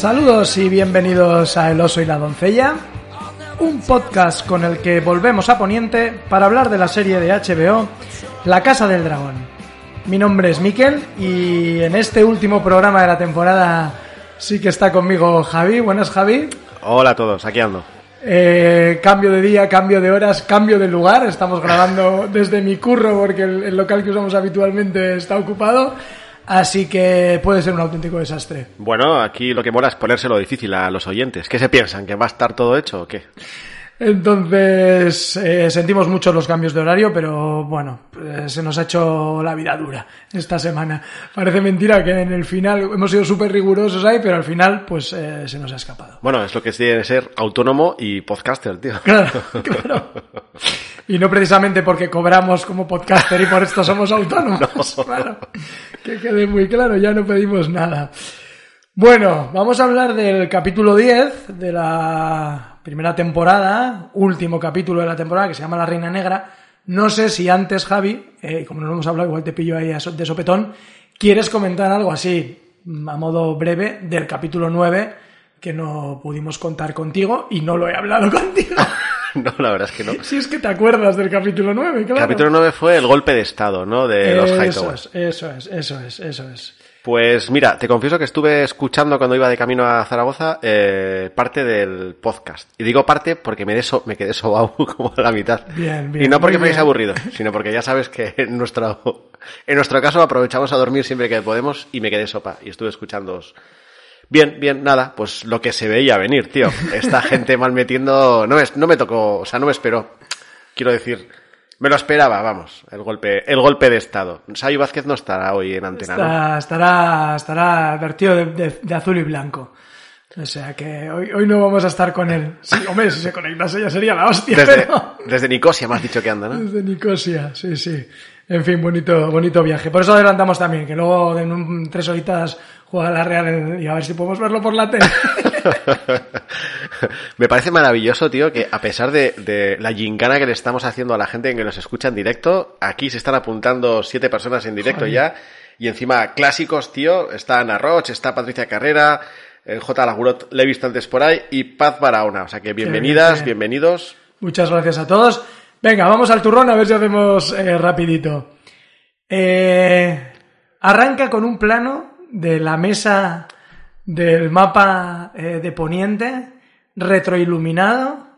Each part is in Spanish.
Saludos y bienvenidos a El Oso y la Doncella, un podcast con el que volvemos a Poniente para hablar de la serie de HBO La Casa del Dragón. Mi nombre es Miquel y en este último programa de la temporada sí que está conmigo Javi. Buenas Javi. Hola a todos, aquí ando. Eh, cambio de día, cambio de horas, cambio de lugar. Estamos grabando desde mi curro porque el, el local que usamos habitualmente está ocupado. Así que puede ser un auténtico desastre. Bueno, aquí lo que mola es ponérselo difícil a los oyentes. ¿Qué se piensan? ¿Que va a estar todo hecho o qué? Entonces, eh, sentimos mucho los cambios de horario, pero bueno, eh, se nos ha hecho la vida dura esta semana. Parece mentira que en el final hemos sido súper rigurosos ahí, pero al final, pues eh, se nos ha escapado. Bueno, es lo que tiene ser autónomo y podcaster, tío. Claro, claro. Y no precisamente porque cobramos como podcaster y por esto somos autónomos. Claro. Que quede muy claro, ya no pedimos nada. Bueno, vamos a hablar del capítulo 10 de la primera temporada, último capítulo de la temporada, que se llama La Reina Negra. No sé si antes, Javi, eh, como no lo hemos hablado, igual te pillo ahí de sopetón, quieres comentar algo así, a modo breve, del capítulo 9, que no pudimos contar contigo y no lo he hablado contigo. No, la verdad es que no. Si es que te acuerdas del capítulo 9, claro. Capítulo 9 fue el golpe de estado, ¿no? De los eso Hightowers. es, eso es, eso es, eso es. Pues mira, te confieso que estuve escuchando cuando iba de camino a Zaragoza eh, parte del podcast. Y digo parte porque me, deso, me quedé sobao como a la mitad. Bien, bien, y no porque me bien. aburrido, sino porque ya sabes que en nuestro, en nuestro caso aprovechamos a dormir siempre que podemos y me quedé sopa. Y estuve escuchándoos. Bien, bien, nada, pues lo que se veía venir, tío. Esta gente mal metiendo, no me, no me tocó, o sea, no me esperó. Quiero decir, me lo esperaba, vamos, el golpe, el golpe de estado. Sayo Vázquez no estará hoy en antena, ¿no? Está- estará, estará vertido de, de- de azul y blanco. O sea que hoy, hoy no vamos a estar con él. Sí, hombre, si se conectase ya sería la hostia, Desde, pero... desde Nicosia me has dicho que anda, ¿no? Desde Nicosia, sí, sí. En fin, bonito, bonito viaje. Por eso adelantamos también, que luego en un, tres horitas juega la Real y a ver si podemos verlo por la tele. Me parece maravilloso, tío, que a pesar de, de la gincana que le estamos haciendo a la gente que nos escucha en directo, aquí se están apuntando siete personas en directo Joder. ya. Y encima, clásicos, tío. Está Ana Roche, está Patricia Carrera, eh, J. Lagurot, le he visto antes por ahí, y Paz Barahona. O sea que bienvenidas, bien. bienvenidos. Muchas gracias a todos. Venga, vamos al turrón a ver si hacemos eh, rapidito. Eh, arranca con un plano de la mesa del mapa eh, de Poniente, retroiluminado.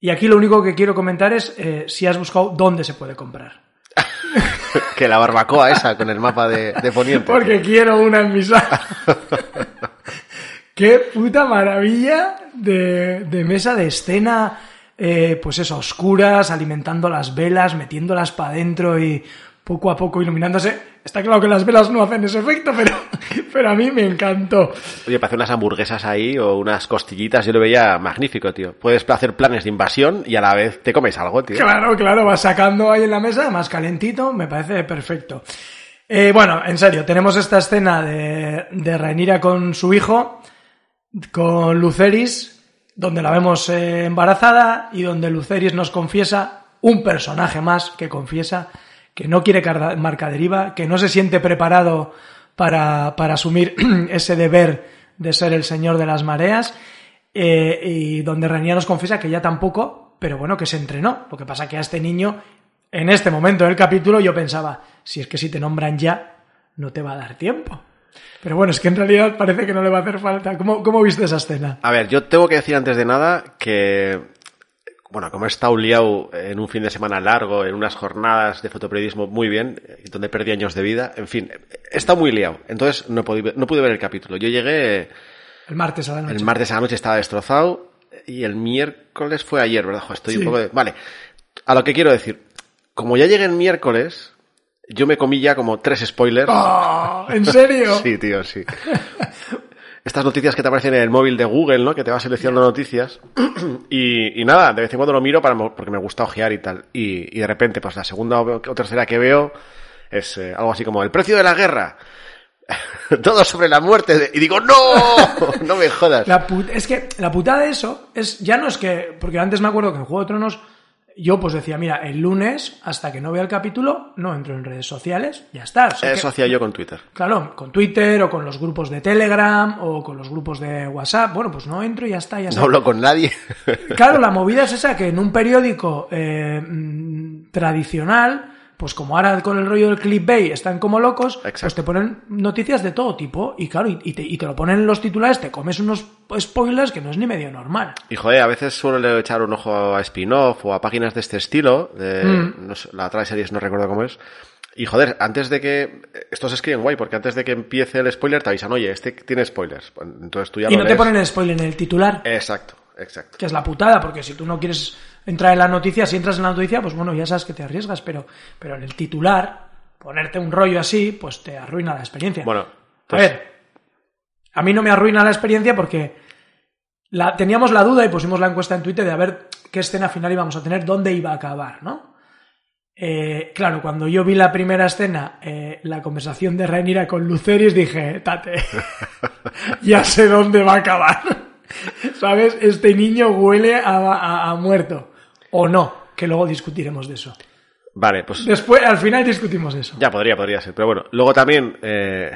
Y aquí lo único que quiero comentar es eh, si has buscado dónde se puede comprar. que la barbacoa esa con el mapa de, de Poniente. Porque quiero una en mi sala. Qué puta maravilla de, de mesa de escena, eh, pues eso, oscuras, alimentando las velas, metiéndolas para adentro y poco a poco iluminándose. Está claro que las velas no hacen ese efecto, pero, pero a mí me encantó. Oye, para hacer unas hamburguesas ahí o unas costillitas, yo lo veía magnífico, tío. Puedes hacer planes de invasión y a la vez te comes algo, tío. Claro, claro, vas sacando ahí en la mesa, más calentito, me parece perfecto. Eh, bueno, en serio, tenemos esta escena de, de Rhaenyra con su hijo, con Luceris, donde la vemos eh, embarazada y donde Luceris nos confiesa, un personaje más que confiesa, que no quiere marca deriva, que no se siente preparado para, para asumir ese deber de ser el señor de las mareas, eh, y donde Rhaenyra nos confiesa que ya tampoco, pero bueno, que se entrenó. Lo que pasa que a este niño, en este momento del capítulo, yo pensaba, si es que si te nombran ya, no te va a dar tiempo. Pero bueno, es que en realidad parece que no le va a hacer falta. ¿Cómo, cómo viste esa escena? A ver, yo tengo que decir antes de nada que, bueno, como he estado liado en un fin de semana largo, en unas jornadas de fotoperiodismo muy bien, eh, donde perdí años de vida, en fin, he estado muy liado. Entonces no, podí- no pude ver el capítulo. Yo llegué El martes a la noche. el martes a la noche, estaba destrozado, y el miércoles fue ayer, ¿verdad? Estoy Sí. un poco de... Vale, a lo que quiero decir, como ya llegué el miércoles, yo me comí ya como tres spoilers. ¡Oh! ¿En serio? Sí, tío, sí. Estas noticias que te aparecen en el móvil de Google, ¿no? Que te va seleccionando noticias. Y, y nada, de vez en cuando lo miro para, porque me gusta ojear y tal. Y, y de repente, pues la segunda o tercera que veo es eh, algo así como el precio de la guerra. Todo sobre la muerte. de- Y digo, ¡no! No me jodas. La es que la putada de eso es, ya no es que, porque antes me acuerdo que en Juego de Tronos yo pues decía, mira, el lunes, hasta que no vea el capítulo, no entro en redes sociales, ya está. O sea Eso que- hacía yo con Twitter. Claro, con Twitter o con los grupos de Telegram o con los grupos de WhatsApp. Bueno, pues no entro y ya está, ya No está. hablo con nadie. Claro, la movida es esa que en un periódico eh, mm, tradicional, pues como ahora con el rollo del clickbait están como locos, pues te ponen noticias de todo tipo y claro, y, te, y te lo ponen en los titulares, te comes unos spoilers que no es ni medio normal. Y joder, a veces suelo echar un ojo a spin-off o a páginas de este estilo. De, Mm. no sé, la otra de series no recuerdo cómo es. Y joder, antes de que. Esto se escribe en guay, porque antes de que empiece el spoiler te avisan, oye, este tiene spoilers. Entonces tú ya Y no te ponen el spoiler en el titular, Exacto, exacto. que es la putada, porque si tú no quieres entrar en la noticia, si entras en la noticia, pues bueno, ya sabes que te arriesgas, pero, pero en el titular, ponerte un rollo así, pues te arruina la experiencia. Bueno, A pues, ver, a mí no me arruina la experiencia porque la, teníamos la duda y pusimos la encuesta en Twitter de a ver qué escena final íbamos a tener, dónde iba a acabar, ¿no? Eh, claro, cuando yo vi la primera escena, eh, la conversación de Rhaenyra con Lucerys, dije, tate, ya sé dónde va a acabar. ¿Sabes? Este niño huele a, a- a muerto. O no, que luego discutiremos de eso. Vale, pues Después, al final discutimos de eso. ya podría, podría ser. Pero bueno, luego también. Eh,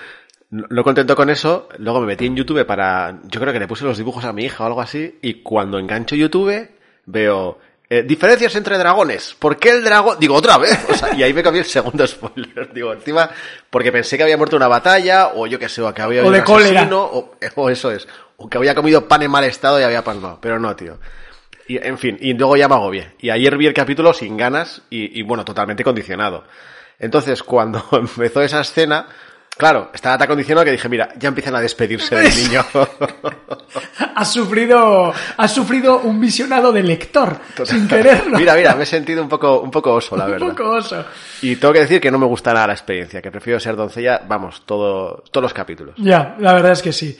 no contento con eso, luego me metí en YouTube para. Yo creo que le puse los dibujos a mi hija o algo así. Y cuando engancho YouTube, veo. eh, diferencias entre dragones. ¿Por qué el dragón? Digo, otra vez. O sea, y ahí me cambié el segundo spoiler. Digo, encima, porque pensé que había muerto una batalla, o yo qué sé, o que había O habido de un asesino, o, o eso es. O que había comido pan en mal estado y había palmado. Pero no, tío. Y, en fin, y luego ya me agobié. Y ayer vi el capítulo sin ganas y, y, bueno, totalmente condicionado. Entonces, cuando empezó esa escena, claro, estaba tan condicionado que dije, mira, ya empiezan a despedirse del niño. Has sufrido, has sufrido un visionado de lector, sin quererlo. mira, mira, me he sentido un poco, un poco oso, la verdad. Un poco oso. Y tengo que decir que no me gusta nada la experiencia, que prefiero ser doncella, vamos, todo, todos los capítulos. Ya, la verdad es que sí.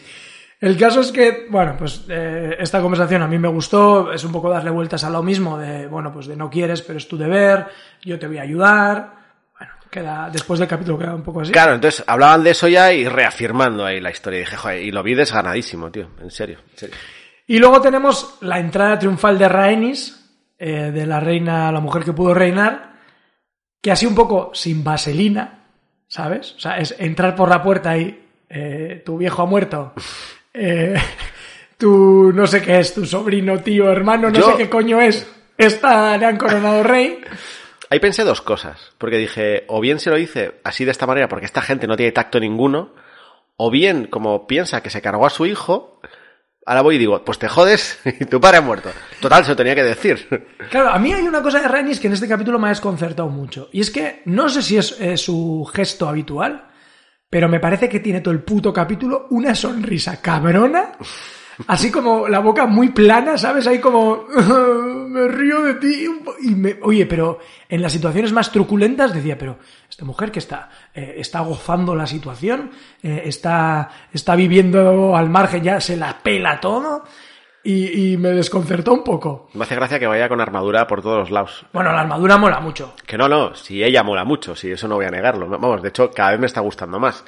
El caso es que, bueno, pues eh, esta conversación a mí me gustó, es un poco darle vueltas a lo mismo, de, bueno, pues de no quieres, pero es tu deber, yo te voy a ayudar. Bueno, queda, después del capítulo queda un poco así. Claro, entonces hablaban de eso ya y reafirmando ahí la historia. Y dije, joder, y lo vi desganadísimo, tío, en serio, en serio. Y luego tenemos la entrada triunfal de Rhaenys, eh, de la reina, la mujer que pudo reinar, que así un poco sin vaselina, ¿sabes? O sea, es entrar por la puerta y eh, tu viejo ha muerto, eh, tu no sé qué es, tu sobrino, tío, hermano, no Yo- sé qué coño es, esta le han coronado rey. Ahí pensé dos cosas, porque dije, o bien se lo hice así de esta manera porque esta gente no tiene tacto ninguno, o bien como piensa que se cargó a su hijo, ahora voy y digo, pues te jodes y tu padre ha muerto. Total, se lo tenía que decir. Claro, a mí hay una cosa de Rhaenys que en este capítulo me ha desconcertado mucho. Y es que no sé si es eh, su gesto habitual, pero me parece que tiene todo el puto capítulo una sonrisa cabrona. Así como la boca muy plana, ¿sabes? Ahí como... me río de ti. Y me, oye, pero en las situaciones más truculentas decía, pero esta mujer que está, eh, está gozando la situación, eh, está, está viviendo al margen, ya se la pela todo. Y, y me desconcertó un poco. Me hace gracia que vaya con armadura por todos los lados. Bueno, la armadura mola mucho. Que no, no, si ella mola mucho, si eso no voy a negarlo. Vamos, de hecho, cada vez me está gustando más.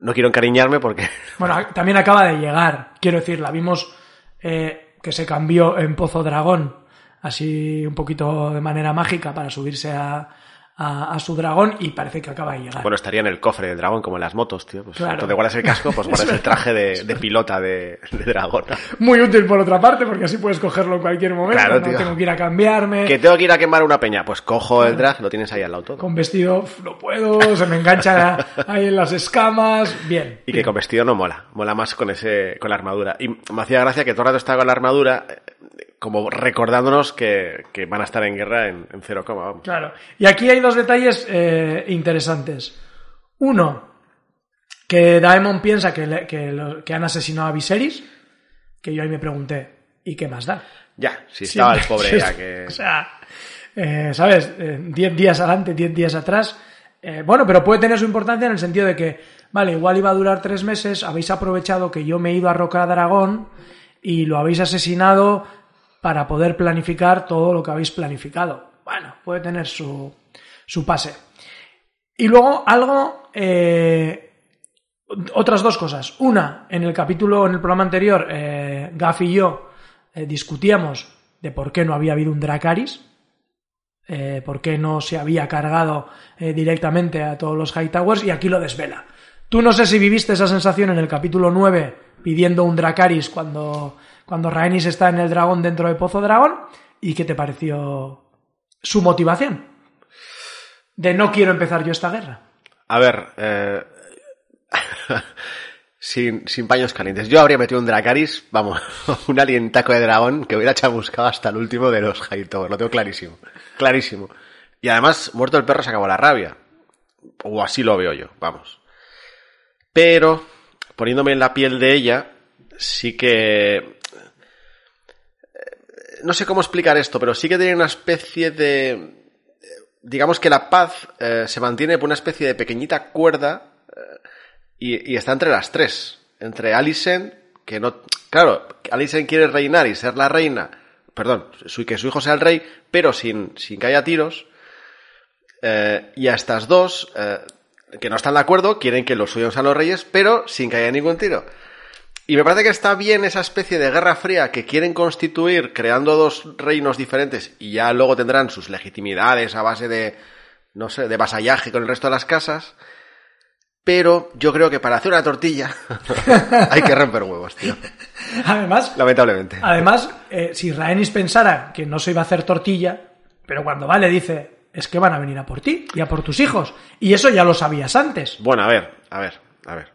No quiero encariñarme porque... Bueno, también acaba de llegar. Quiero decir, la vimos eh, que se cambió en Pozo Dragón, así un poquito de manera mágica para subirse a, a- a su dragón y parece que acaba de llegar. Bueno, estaría en el cofre del dragón, como en las motos, tío. Pues, Claro. Entonces guardas el casco, pues guardas el traje de, de pilota de, de dragón. Muy útil por otra parte, porque así puedes cogerlo en cualquier momento. Claro, no tío. tengo que ir a cambiarme. Que tengo que ir a quemar una peña. Pues cojo el drag, lo tienes ahí al lado todo. Con vestido no puedo, se me engancha ahí en las escamas. Bien. Y que con vestido no mola, mola más con ese, con la armadura. Y me hacía gracia que todo el rato estaba con la armadura, como recordándonos que, que van a estar en guerra en, en cero coma, vamos. Claro. Y aquí hay dos detalles eh, interesantes. Uno, que Daemon piensa que, le- que, lo- que han asesinado a Viserys, que yo ahí me pregunté, ¿y qué más da? Ya, si estaba el pobre Sí, ya que... O sea, eh, ¿sabes? Eh, Diez días adelante, diez días atrás. Eh, bueno, pero puede tener su importancia en el sentido de que, vale, igual iba a durar tres meses, habéis aprovechado que yo me he ido a Roca Dragón y lo habéis asesinado para poder planificar todo lo que habéis planificado. Bueno, puede tener su, su pase. Y luego algo, eh, otras dos cosas. Una, en el capítulo, en el programa anterior, eh, Gaff y yo eh, discutíamos de por qué no había habido un Dracaris, eh, por qué no se había cargado directamente a todos los Hightowers, y aquí lo desvela. Tú no sé si viviste esa sensación en el capítulo 9 pidiendo un Dracaris cuando, cuando Rhaenys está en el dragón dentro de Pozo Dragón, y qué te pareció su motivación de no quiero empezar yo esta guerra. A ver, eh, sin, sin paños calientes. Yo habría metido un Dracaris, vamos, un alientaco de dragón que hubiera chamuscado hasta el último de los Hightowers. Lo tengo clarísimo. Clarísimo. Y además, muerto el perro se acabó la rabia. O así lo veo yo, vamos. Pero, poniéndome en la piel de ella, sí que... No sé cómo explicar esto, pero sí que tiene una especie de... Digamos que la paz eh, se mantiene por una especie de pequeñita cuerda eh, y, está entre las tres. Entre Alicent, que no... Claro, Alicent quiere reinar y ser la reina, perdón, su, que su hijo sea el rey, pero sin, sin que haya tiros. Eh, y a estas dos, eh, que no están de acuerdo, quieren que los suyos sean los reyes, pero sin que haya ningún tiro. Y me parece que está bien esa especie de guerra fría que quieren constituir creando dos reinos diferentes y ya luego tendrán sus legitimidades a base de, no sé, de vasallaje con el resto de las casas. Pero yo creo que para hacer una tortilla hay que romper huevos, tío. Además, Lamentablemente. además eh, si Rhaenys pensara que no se iba a hacer tortilla, pero cuando va le dice, es que van a venir a por ti y a por tus hijos. Y eso ya lo sabías antes. Bueno, a ver, a ver, a ver.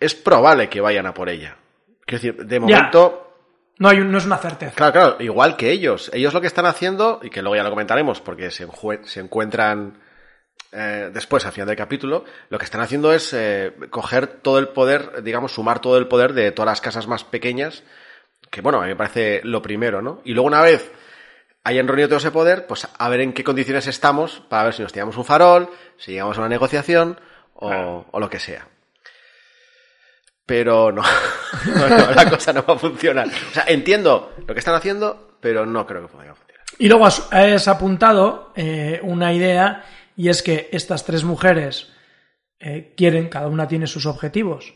Es probable que vayan a por ella. Quiero decir, de momento... No, hay un- no es una certeza. Claro, claro, igual que ellos. Ellos lo que están haciendo, y que luego ya lo comentaremos porque se, encuentran eh, después, al final del capítulo, lo que están haciendo es eh, coger todo el poder, digamos, sumar todo el poder de todas las casas más pequeñas, que bueno, a mí me parece lo primero, ¿no? Y luego una vez hayan reunido todo ese poder, pues a ver en qué condiciones estamos para ver si nos tiramos un farol, si llegamos a una negociación o, o lo que sea. Pero no, no, no, la cosa no va a funcionar. O sea, entiendo lo que están haciendo, pero no creo que vaya a funcionar. Y luego has, has apuntado eh, una idea y es que estas tres mujeres eh, quieren, cada una tiene sus objetivos,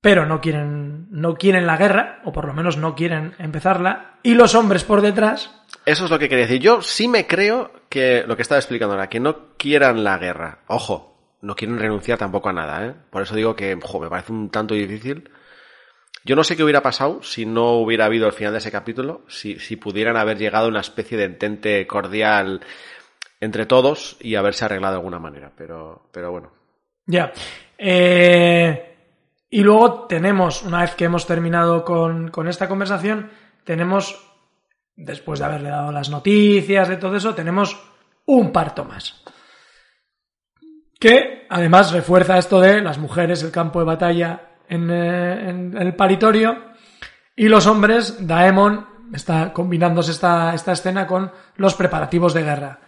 pero no quieren, no quieren la guerra, o por lo menos no quieren empezarla, y los hombres por detrás, Eso es lo que quería decir. Yo sí me creo que lo que estaba explicando ahora, que no quieran la guerra. Ojo, no quieren renunciar tampoco a nada, ¿eh? Por eso digo que, me parece un tanto difícil. Yo no sé qué hubiera pasado si no hubiera habido el final de ese capítulo, si, si pudieran haber llegado a una especie de entente cordial entre todos y haberse arreglado de alguna manera, pero, pero bueno. Ya. Eh, y luego tenemos, una vez que hemos terminado con, con esta conversación, tenemos, después de haberle dado las noticias, de todo eso, tenemos un parto más. Que además refuerza esto de las mujeres, el campo de batalla en, eh, en el paritorio, y los hombres, Daemon, está combinándose esta, esta escena con los preparativos de guerra.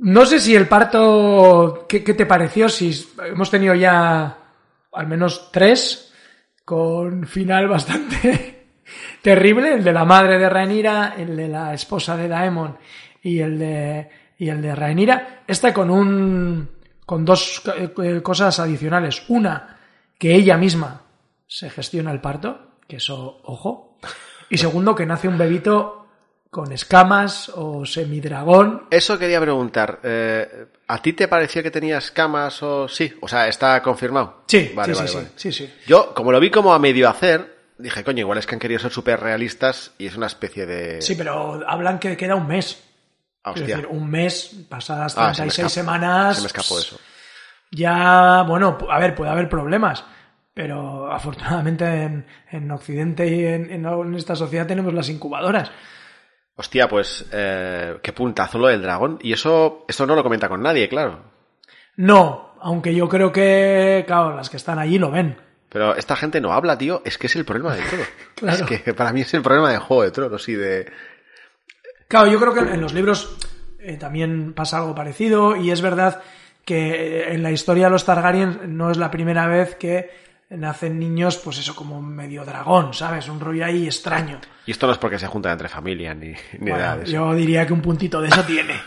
No sé si el parto, ¿qué, qué te pareció? Si hemos tenido ya al menos tres con final bastante terrible, el de la madre de Rhaenyra, el de la esposa de Daemon y el de y el de Rhaenyra, este con un con dos eh, cosas adicionales, una que ella misma se gestiona el parto, que eso ojo, y segundo que nace un bebito con escamas o semidragón. Eso quería preguntar. eh, ¿A ti te pareció que tenía escamas o sí? O sea, está confirmado. Sí, Vale, sí, vale, sí, vale. sí, sí, sí. Yo, como lo vi como a medio hacer, dije, coño, igual es que han querido ser súper realistas y es una especie de... Sí, pero hablan que queda un mes. Ah, Es decir, un mes, pasadas Ah, se 36 semanas. Se me escapó eso. Ya, bueno, a ver, puede haber problemas. Pero afortunadamente en, en Occidente y en, en- esta sociedad tenemos las incubadoras. Hostia, pues eh, qué puntazo lo del dragón. Y eso, eso no lo comenta con nadie, claro. No, aunque yo creo que, claro, las que están allí lo ven. Pero esta gente no habla, tío. Es que es el problema de todo. Claro. Es que para mí es el problema de Juego de Tronos y de... Claro, yo creo que en los libros eh, también pasa algo parecido y es verdad que eh, en la historia de los Targaryen no es la primera vez que nacen niños, pues eso, como medio dragón, ¿sabes? Un rollo ahí extraño. Y esto no es porque se juntan entre familia ni, ni Bueno, eso. yo diría que un puntito de eso tiene.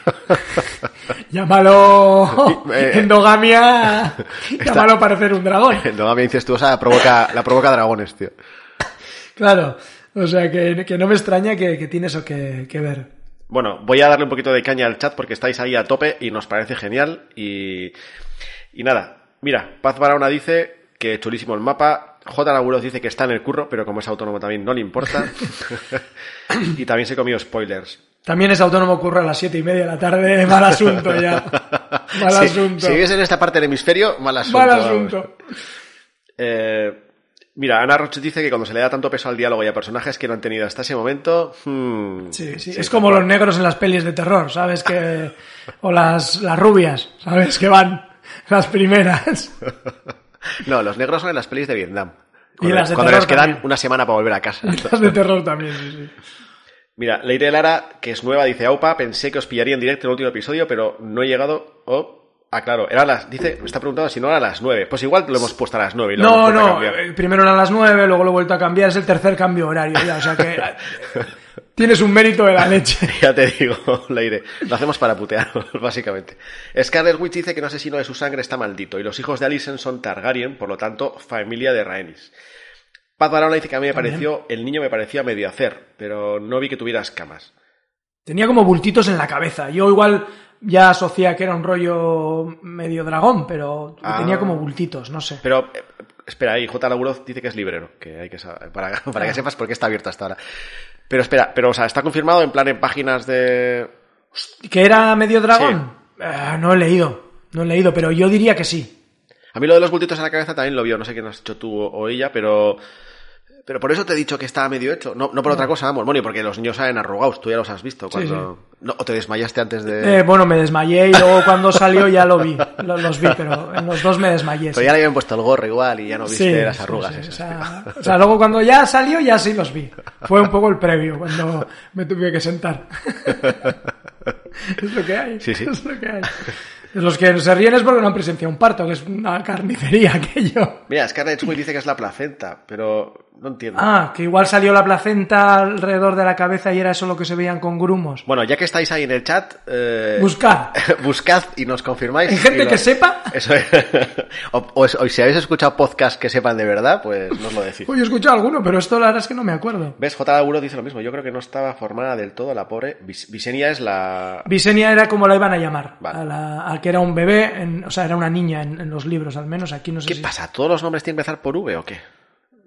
Llámalo Eh, endogamia, llámalo parecer un dragón. Endogamia incestuosa provoca, la provoca dragones, tío. Claro. O sea, que, que no me extraña que, que tiene eso que, que ver. Bueno, voy a darle un poquito de caña al chat porque estáis ahí a tope y nos parece genial. Y, y nada, mira, Paz Barahona dice que chulísimo el mapa. J. Laguros dice que está en el curro, pero como es autónomo también no le importa. y también se comió spoilers. También es autónomo, ocurre a las siete y media de la tarde. Mal asunto ya. Mal Sí, asunto. Si vives en esta parte del hemisferio, mal asunto. Mal asunto. Eh, mira, Ana Roche dice que cuando se le da tanto peso al diálogo y a personajes que no han tenido hasta ese momento. hmm, Sí, sí. sí, es como los negros en las pelis de terror, ¿sabes? Que... O las, las rubias, ¿sabes? Que van las primeras. No, los negros son en las pelis de Vietnam. Y Cuando, las de cuando terror les quedan también. una semana para volver a casa. Las de terror también, sí, sí. Mira, Leire Lara, que es nueva, dice, Aupa, pensé que os pillaría en directo en el último episodio, pero no he llegado... Oh, ah, claro, era las... Dice, me está preguntando si no era a las nueve. Pues igual lo hemos puesto a las nueve y lo No, a no, eh, primero eran las nueve, luego lo he vuelto a cambiar, es el tercer cambio horario ya, o sea que tienes un mérito de la leche. Ya te digo, Leire, lo hacemos para putear, básicamente. Scarlet Witch dice que un asesino de su sangre está maldito y los hijos de Alicent son Targaryen, por lo tanto, familia de Rhaenys. Paz Barona dice que a mí me También. pareció, el niño me parecía medio hacer, pero no vi que tuviera escamas. Tenía como bultitos en la cabeza. Yo igual ya asocié que era un rollo medio dragón, pero Ah. tenía como bultitos, no sé. Pero, eh, espera, ahí, J. Laguroz dice que es librero, que hay que saber, para, para que Ah. sepas por qué está abierto hasta ahora. Pero espera, pero, o sea, está confirmado en plan en páginas de... ¿Que era medio dragón? Eh, no he leído, no he leído, pero yo diría que sí. A mí lo de los bultitos en la cabeza también lo vio, no sé quién has hecho tú o ella, pero... Pero por eso te he dicho que estaba medio hecho, no, no por otra cosa, vamos, y porque los niños salen arrugados, tú ya los has visto cuando... No, o te desmayaste antes de... Eh, bueno, me desmayé y luego cuando salió ya lo vi, lo- los vi, pero en los dos me desmayé. Pero sí. ya le habían puesto el gorro igual y ya no viste Sí, las sí, arrugas sí, esas. O sea, o sea, luego cuando ya salió ya sí los vi. Fue un poco el previo, cuando me tuve que sentar. es lo que hay. Sí, sí. Es lo que hay. Los que se ríen es porque no han presenciado un parto, que es una carnicería aquello. Mira, Scarlett Witch dice que es la placenta, pero no entiendo. Ah, que igual salió la placenta alrededor de la cabeza y era eso lo que se veían con grumos. Bueno, ya que estáis ahí en el chat, eh, Buscar. buscad y nos confirmáis. Hay gente lo- que sepa. Eso es. o, o- o si habéis escuchado podcast que sepan de verdad, pues nos lo decís. Uy, he escuchado alguno, pero esto la verdad es que no me acuerdo. ¿Ves? J. Laburo dice lo mismo. Yo creo que no estaba formada del todo la pobre. Vis- Visenia es la. Visenia era como la iban a llamar. Vale. A, la, a que era un bebé, en- o sea, era una niña en, en los libros, al menos. Aquí no sé ¿Qué si. pasa? ¿Todos los nombres tienen que empezar por V o qué?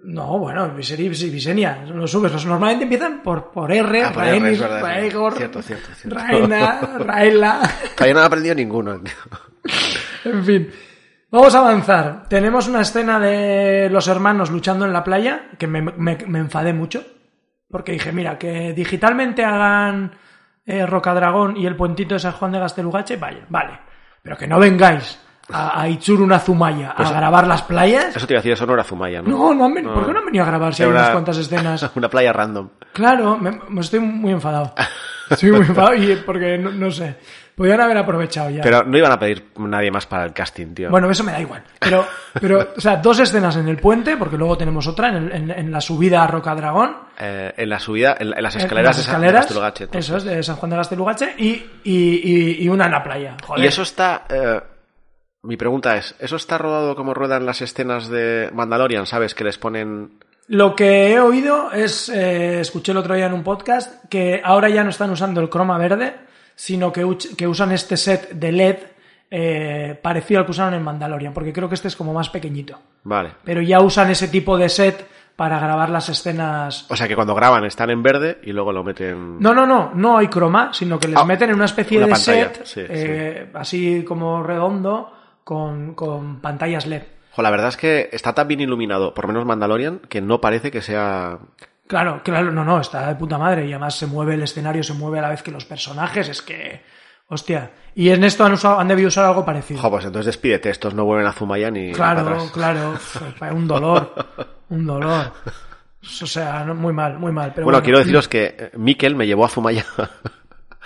No, bueno, Viseri- sí, Visenia, los subes. Los normalmente empiezan por, por R, Ah, por R, Rhaenys, verdad, es verdad. Cierto, cierto, cierto. Raina, Raela. Todavía no he aprendido ninguno. En fin. Vamos a avanzar. Tenemos una escena de los hermanos luchando en la playa que me, me- me enfadé mucho. Porque dije, mira, que digitalmente hagan eh, Rocadragón y el puentito de San Juan de Gastelugache, vaya, vale. Pero que no vengáis a, a Ichuruna Zumaya a grabar las playas. Eso te iba a decir, eso no era Zumaya, ¿no? No, no han venido. ¿Por qué no han venido a grabar si hay unas una- cuantas escenas? Una playa random. Claro, me, me estoy muy enfadado. Estoy muy enfadado y porque no, no sé. Podrían haber aprovechado ya. Pero no iban a pedir nadie más para el casting, tío. Bueno, eso me da igual. Pero, pero, o sea, dos escenas en el puente, porque luego tenemos otra en, el- en- en la subida a Rocadragón. Eh, en la subida, en, en las en escaleras, las de San- de escaleras. Gastelugache, eso es, de San Juan de Gastelugache. Y, y, y, y una en la playa. Joder. Y eso está. eh, mi pregunta es: ¿eso está rodado como ruedan las escenas de Mandalorian? ¿Sabes? Que les ponen. Lo que he oído es, eh, escuché el otro día en un podcast, que ahora ya no están usando el croma verde, sino que, que usan este set de LED eh, parecido al que usaron en Mandalorian, porque creo que este es como más pequeñito. Vale. Pero ya usan ese tipo de set para grabar las escenas. O sea que cuando graban están en verde y luego lo meten. No, no, no, no hay croma, sino que les Ah, meten en una especie una de pantalla, set, sí, eh, así como redondo, con, con pantallas LED. Jo, la verdad es que está tan bien iluminado, por lo menos Mandalorian, que no parece que sea. Claro, claro, no, no, está de puta madre y además se mueve el escenario, se mueve a la vez que los personajes, es que, hostia. Y en esto han, usado, han debido usar algo parecido. Jo, pues entonces despídete, estos no vuelven a Zumaya ni. para claro, atrás. claro, un dolor, un dolor. O sea, muy mal, muy mal. Pero Bueno, bueno, quiero deciros que eh, Miquel me llevó a Zumaya.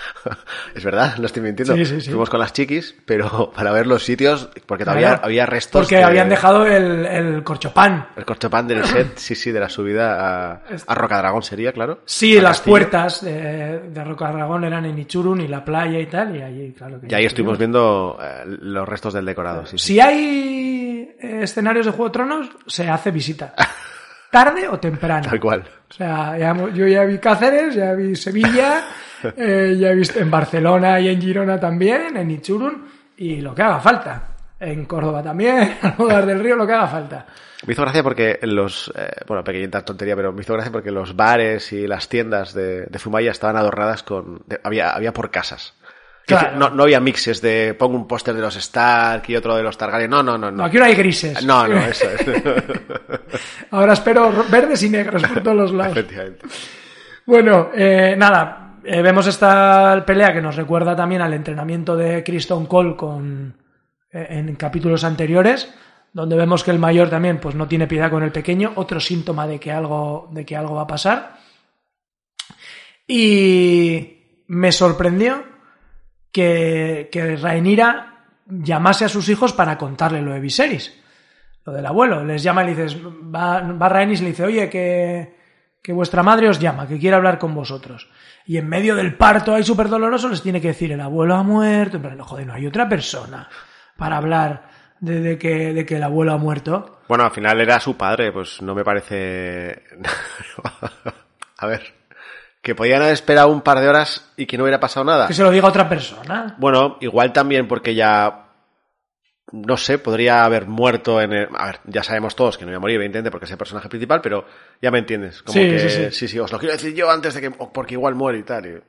es verdad, no estoy mintiendo. Sí, sí, sí. Fuimos con las chiquis, pero para ver los sitios, porque todavía Claro, había restos. Porque de- habían dejado el, el corchopán. El corchopán del set, sí, sí, de la subida a, a Rocadragón sería, claro. Sí, las castillo. puertas de, de Rocadragón eran en Ichurun y la playa y tal, y allí, claro que Y ahí estuvimos viendo eh, los restos del decorado. Sí, sí. Si hay eh, escenarios de Juego de Tronos, se hace visita. tarde o temprano. Tal cual. O sea, ya yo ya vi Cáceres, ya vi Sevilla, eh, ya he visto en Barcelona y en Girona también, en Ichurun, y lo que haga falta. En Córdoba también, en Almodóvar del Río, lo que haga falta. Me hizo gracia porque los, eh, bueno, pequeñita tontería, pero me hizo gracia porque los bares y las tiendas de, de Zumaya estaban adornadas con, de- había, había por casas. Claro. No, no había mixes de pongo un póster de los Stark y otro de los Targaryen. No, no, no, No, no. aquí no hay grises. No, no, eso es. Ahora espero ro- verdes y negros por todos los lados. Efectivamente. Bueno, eh, nada, eh, vemos esta pelea que nos recuerda también al entrenamiento de Kristen Cole con, eh, en capítulos anteriores, donde vemos que el mayor también pues, no tiene piedad con el pequeño, otro síntoma de que algo, de que algo va a pasar. Y me sorprendió que, que llamase a sus hijos para contarle lo de Viserys, lo del abuelo. Les llama y le dices, va, va y le dice, oye, que, que vuestra madre os llama, que quiere hablar con vosotros. Y en medio del parto ahí súper doloroso les tiene que decir, el abuelo ha muerto. En plan, no, joder, no hay otra persona para hablar de, de que, de que el abuelo ha muerto. Bueno, al final era su padre, pues no me parece. a ver. Que podían haber esperado un par de horas y que no hubiera pasado nada. Que se lo diga otra persona. Bueno, igual también porque ya. No sé, podría haber muerto en el. A ver, ya sabemos todos que no iba a morir, evidentemente, porque es el personaje principal, pero ya me entiendes. Como Sí, que. sí, sí. sí, sí, os lo quiero decir yo antes de que. Porque igual muere y tal. y-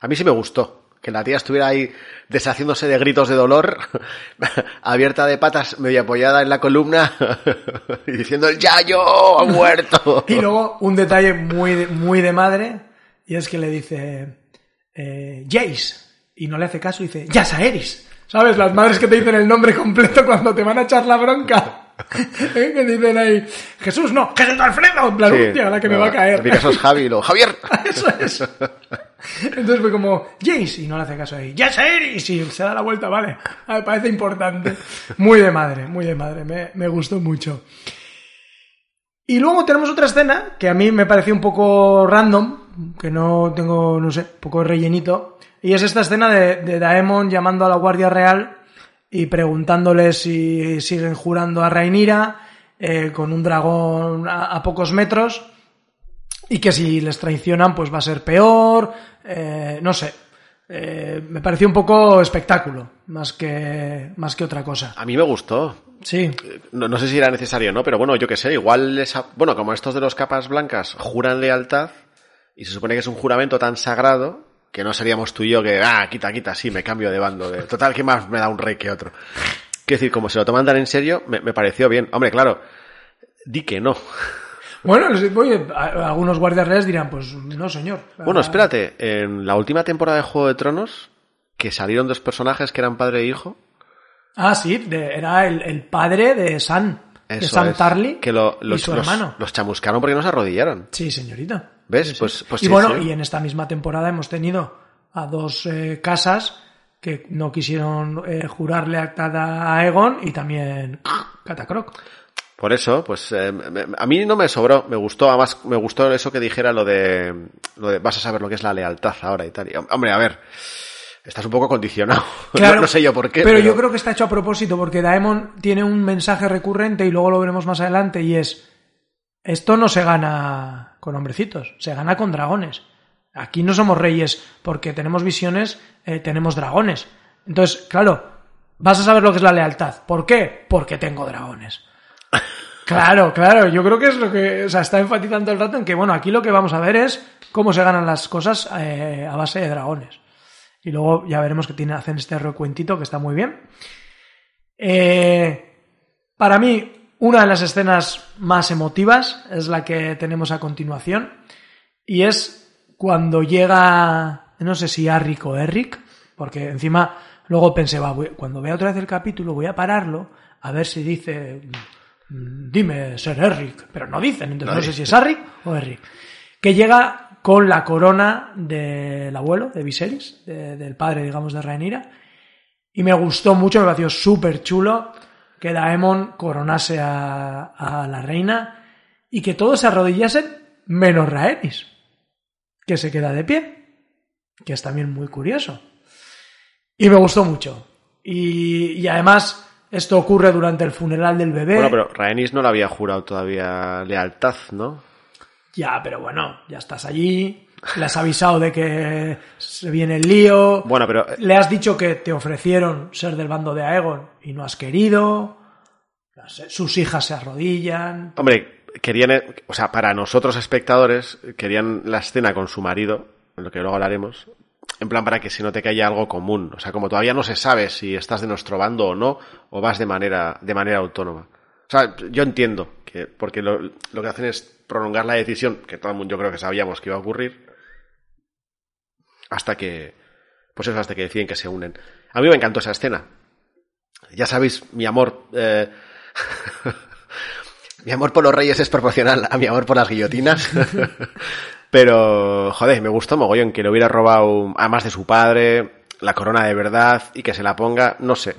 A mí sí me gustó. Que la tía estuviera ahí deshaciéndose de gritos de dolor, abierta de patas, medio apoyada en la columna, y diciendo, el Yayo ha muerto. Y luego un detalle muy muy de madre, y es que le dice eh, Jace, y no le hace caso, y dice Yasaeris. ¿Sabes? Las madres que te dicen el nombre completo cuando te van a echar la bronca. ¿Eh? Que dicen ahí, Jesús, no, Jesús Alfredo, en plan, Sí, hostia, la que me no, va a caer. En caso es Javi luego, Javier. Eso es. Entonces fue como, Jace, y no le hace caso ahí, Yasaeris, y se da la vuelta, vale. Ah, Me parece importante. Muy de madre, muy de madre, me, me gustó mucho. Y luego tenemos otra escena que a mí me pareció un poco random, que no tengo, no sé, un poco rellenito. Y es esta escena de, de Daemon llamando a la Guardia Real y preguntándole si siguen jurando a Rhaenyra eh, con un dragón a, a pocos metros y que si les traicionan pues va a ser peor, eh, no sé. Eh, me pareció un poco espectáculo, más que, más que otra cosa. A mí me gustó. Sí, No, no sé si era necesario o no, pero bueno, yo qué sé, igual esa, bueno, como estos de los capas blancas juran lealtad y se supone que es un juramento tan sagrado que no seríamos tú y yo que, ah, quita, quita, sí, me cambio de bando. De, total, que más me da un rey que otro? Quiero decir, como se lo toman tan en serio, me, me pareció bien. Hombre, claro, di que no. Bueno, oye, algunos guardias reales dirán, pues no, señor. Bueno, Ah, espérate, en la última temporada de Juego de Tronos, que salieron dos personajes que eran padre e hijo, Ah, sí, de- era el, el padre de San, de es, Tarly que lo- y los, su los- hermano. los chamuscaron porque no se arrodillaron. Sí, señorita. ¿Ves? Sí, sí. Pues- pues y sí, bueno, y en esta misma temporada hemos tenido a dos eh, casas que no quisieron eh, jurar lealtad a Aegon y también Catacroc. Por eso, pues eh, me- a mí no me sobró, me gustó, además me gustó eso que dijera lo de, lo de vas a saber lo que es la lealtad ahora y tal. Y, hombre, a ver, estás un poco condicionado. Claro, no, no sé yo por qué. Pero, yo creo que está hecho a propósito porque Daemon tiene un mensaje recurrente y luego lo veremos más adelante y es esto no se gana con hombrecitos, se gana con dragones. Aquí no somos reyes porque tenemos visiones, eh, tenemos dragones. Entonces, claro, vas a saber lo que es la lealtad. ¿Por qué? Porque tengo dragones. Claro, claro, yo creo que es lo que, o sea, está enfatizando el rato en que, bueno, aquí lo que vamos a ver es cómo se ganan las cosas eh, a base de dragones. Y luego ya veremos que tiene, hacen este recuentito que está muy bien. Eh, para mí, una de las escenas más emotivas es la que tenemos a continuación. Y es cuando llega, no sé si Arric o Eric, porque encima luego pensé, va, voy- cuando vea otra vez el capítulo voy a pararlo a ver si dice, mm, dime, ser Eric, pero no dicen, entonces no, No sé si es Arric o Eric. Que llega con la corona del abuelo, de Viserys, de- del padre, digamos, de Rhaenyra, y me gustó mucho, me pareció súper chulo que Daemon coronase a, a la reina y que todos se arrodillasen menos Rhaenys, que se queda de pie, que es también muy curioso. Y me gustó mucho. Y, y además Esto ocurre durante el funeral del bebé. Bueno, pero Rhaenys no le había jurado todavía lealtad, ¿no? Ya, pero bueno, ya estás allí, le has avisado de que se viene el lío. Bueno, pero Le has dicho que te ofrecieron ser del bando de Aegon y no has querido. Sus hijas se arrodillan. Hombre, querían, eh, o sea, para nosotros espectadores, querían la escena con su marido, en lo que luego hablaremos, en plan para que se note que haya algo común. O sea, como todavía no se sabe si estás de nuestro bando o no, o vas de manera, de manera autónoma. O sea, yo entiendo que, porque lo, lo que hacen es prolongar la decisión, que todo el mundo yo creo que sabíamos que iba a ocurrir, hasta que, pues eso, hasta que deciden que se unen. A mí me encantó esa escena. Ya sabéis, mi amor, eh, mi amor por los reyes es proporcional a mi amor por las guillotinas. Pero, joder, me gustó mogollón que le hubiera robado, además de su padre, la corona de verdad y que se la ponga, no sé.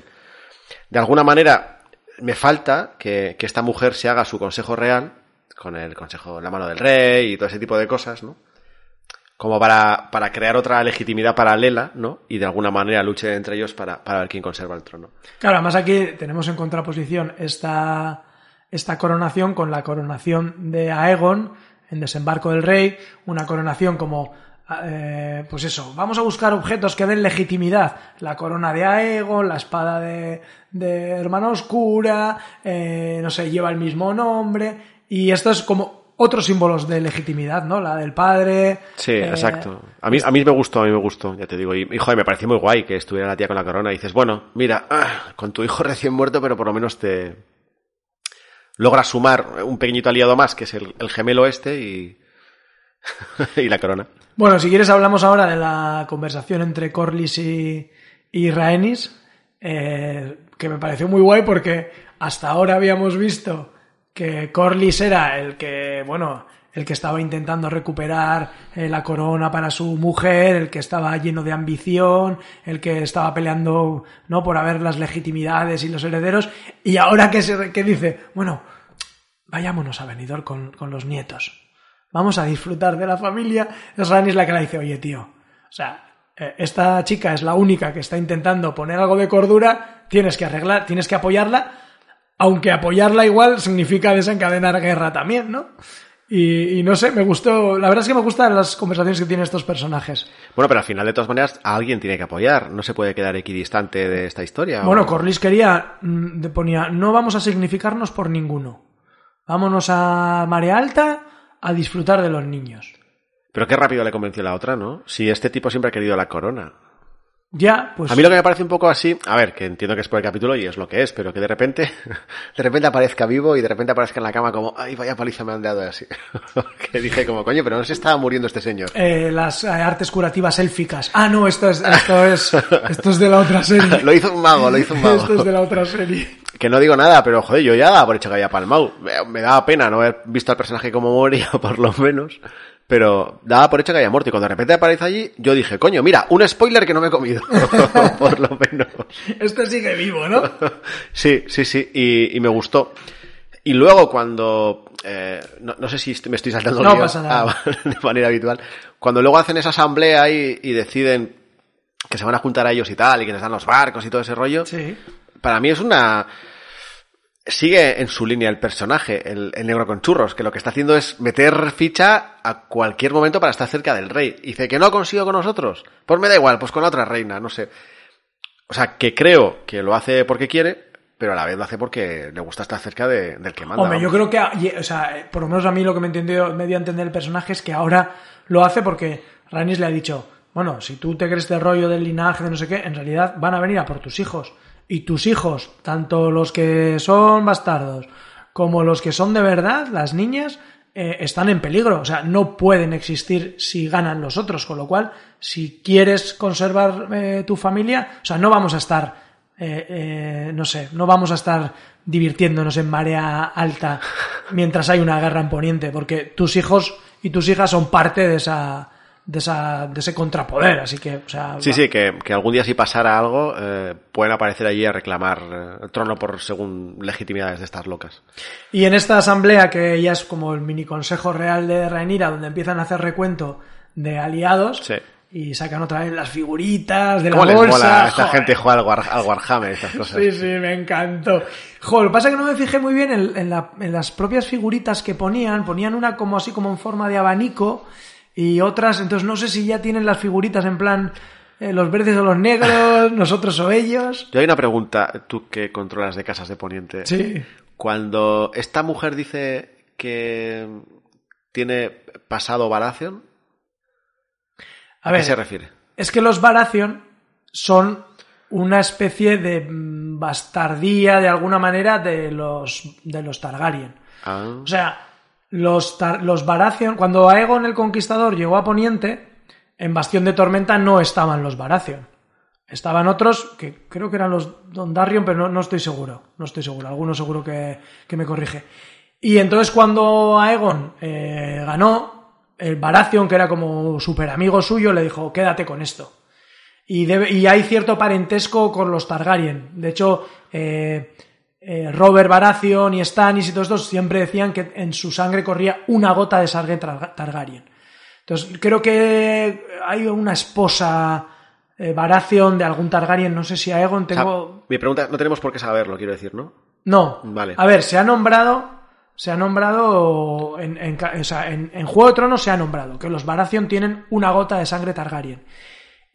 De alguna manera, me falta que, que esta mujer se haga su consejo real, con el consejo, la mano del rey y todo ese tipo de cosas, ¿no? Como para, para crear otra legitimidad paralela, ¿no? Y de alguna manera luchen entre ellos para, para ver quién conserva el trono. Claro, además aquí tenemos en contraposición esta, esta coronación con la coronación de Aegon en Desembarco del Rey, una coronación como, eh, pues eso, vamos a buscar objetos que den legitimidad. La corona de Aegon, la espada de, de Hermana Oscura, eh, no sé, lleva el mismo nombre, y esto es como otros símbolos de legitimidad, ¿no? La del padre. Sí, eh, exacto. A mí, a mí me gustó, a mí me gustó, ya te digo. Y, y, joder, me pareció muy guay que estuviera la tía con la corona. Y dices, bueno, mira, ah, con tu hijo recién muerto, pero por lo menos te logras sumar un pequeñito aliado más, que es el, el gemelo este y, y la corona. Bueno, si quieres hablamos ahora de la conversación entre Corlys y, y Rhaenys, eh, que me pareció muy guay porque hasta ahora habíamos visto que Corlys era el que, bueno, el que estaba intentando recuperar eh, la corona para su mujer, el que estaba lleno de ambición, el que estaba peleando, ¿no? Por haber las legitimidades y los herederos, y ahora que se, que dice, bueno, vayámonos a Benidorm con, con los nietos. Vamos a disfrutar de la familia. Es Rhaenys la que le dice, oye, tío, o sea, eh, esta chica es la única que está intentando poner algo de cordura, tienes que arreglar, tienes que apoyarla, aunque apoyarla igual significa desencadenar guerra también, ¿no? Y, y, no sé, me gustó, la verdad es que me gustan las conversaciones que tienen estos personajes. Bueno, pero al final, de todas maneras, a alguien tiene que apoyar, no se puede quedar equidistante de esta historia. Bueno, o... Corlys quería, mm, ponía, no vamos a significarnos por ninguno. Vámonos a Marea Alta a disfrutar de los niños. Pero qué rápido le convenció la otra, ¿no? Si este tipo siempre ha querido la corona. Ya, pues. A mí lo que me parece un poco así, a ver, que entiendo que es por el capítulo y es lo que es, pero que de repente, de repente aparezca vivo y de repente aparezca en la cama como, ay, vaya paliza me han dado así. que dije como, coño, pero no se estaba muriendo este señor. Eh, las eh, artes curativas élficas. Ah, no, esto es, esto es, esto es de la otra serie. lo hizo un mago, lo hizo un mago. esto es de la otra serie. Que no digo nada, pero joder, yo ya daba por hecho que había palmado. Me, me daba pena no haber visto al personaje como moría, por lo menos. Pero daba por hecho que había muerto y cuando de repente aparece allí, yo dije, coño, mira, un spoiler que no me he comido, por lo menos. Este sigue vivo, ¿no? sí, sí, sí, y, y, me gustó. Y luego cuando, eh, no, no, sé si me estoy saltando no pasa nada. Ah, de manera habitual, cuando luego hacen esa asamblea y, y, deciden que se van a juntar a ellos y tal, y que les dan los barcos y todo ese rollo, sí. para mí es una sigue en su línea el personaje, el, el, negro con churros, que lo que está haciendo es meter ficha a cualquier momento para estar cerca del rey. Y dice que no ha conseguido con nosotros. Pues me da igual, pues con otra reina, no sé. O sea, que creo que lo hace porque quiere, pero a la vez lo hace porque le gusta estar cerca de, del que manda. Hombre, yo creo que, o sea, por lo menos a mí lo que me entendió, me dio a entender el personaje es que ahora lo hace porque Ranis le ha dicho, bueno, si tú te crees del rollo del linaje de no sé qué, en realidad van a venir a por tus hijos y tus hijos, tanto los que son bastardos como los que son de verdad, las niñas, eh, están en peligro. O sea, no pueden existir si ganan los otros. Con lo cual, si quieres conservar eh, tu familia, o sea, no vamos a estar, eh, no sé, no vamos a estar divirtiéndonos en marea alta mientras hay una guerra en Poniente, porque tus hijos y tus hijas son parte de esa de, esa, de ese contrapoder, así que, o sea... Sí, va. sí, que, que, algún día si pasara algo, eh, pueden aparecer allí a reclamar eh, el trono por según legitimidades de estas locas. Y en esta asamblea, que ya es como el mini consejo real de Rhaenyra, donde empiezan a hacer recuento de aliados, sí. Y sacan otra vez las figuritas de la ¿Cómo les bolsa. mola a esta Joder. gente jugar al, War- al Warhammer, estas cosas? Sí, sí, me encantó. Joder, lo que pasa es que no me fijé muy bien en, en la- en las propias figuritas que ponían. Ponían una como así como en forma de abanico y otras, entonces no sé si ya tienen las figuritas en plan eh, los verdes o los negros, nosotros o ellos. Yo hay una pregunta, tú que controlas de casas de Poniente. Sí. Cuando esta mujer dice que tiene pasado Baratheon, A ¿a ver, qué se refiere? es que los Baratheon son una especie de mm, bastardía de alguna manera de los, de los Targaryen. Ah, O sea, los, los Baratheon, cuando Aegon el Conquistador llegó a Poniente, en Bastión de Tormenta no estaban los Baratheon. Estaban otros, que creo que eran los Dondarrion, pero no, no estoy seguro. No estoy seguro. Alguno seguro que, que me corrige. Y entonces cuando Aegon eh, ganó, el Baratheon, que era como super amigo suyo, le dijo, quédate con esto. Y, y hay cierto parentesco con los Targaryen. De hecho, eh, eh, Robert Baratheon y Stannis y todos estos siempre decían que en su sangre corría una gota de sangre Tar- Targaryen. Entonces, creo que hay una esposa eh, Baratheon de algún Targaryen, no sé si Aegon o sea, tengo... mi pregunta, no tenemos por qué saberlo, quiero decir, ¿no? No. Vale. A ver, se ha nombrado. Se ha nombrado. En, en o sea, en- en Juego de Tronos se ha nombrado que los Baratheon tienen una gota de sangre Targaryen.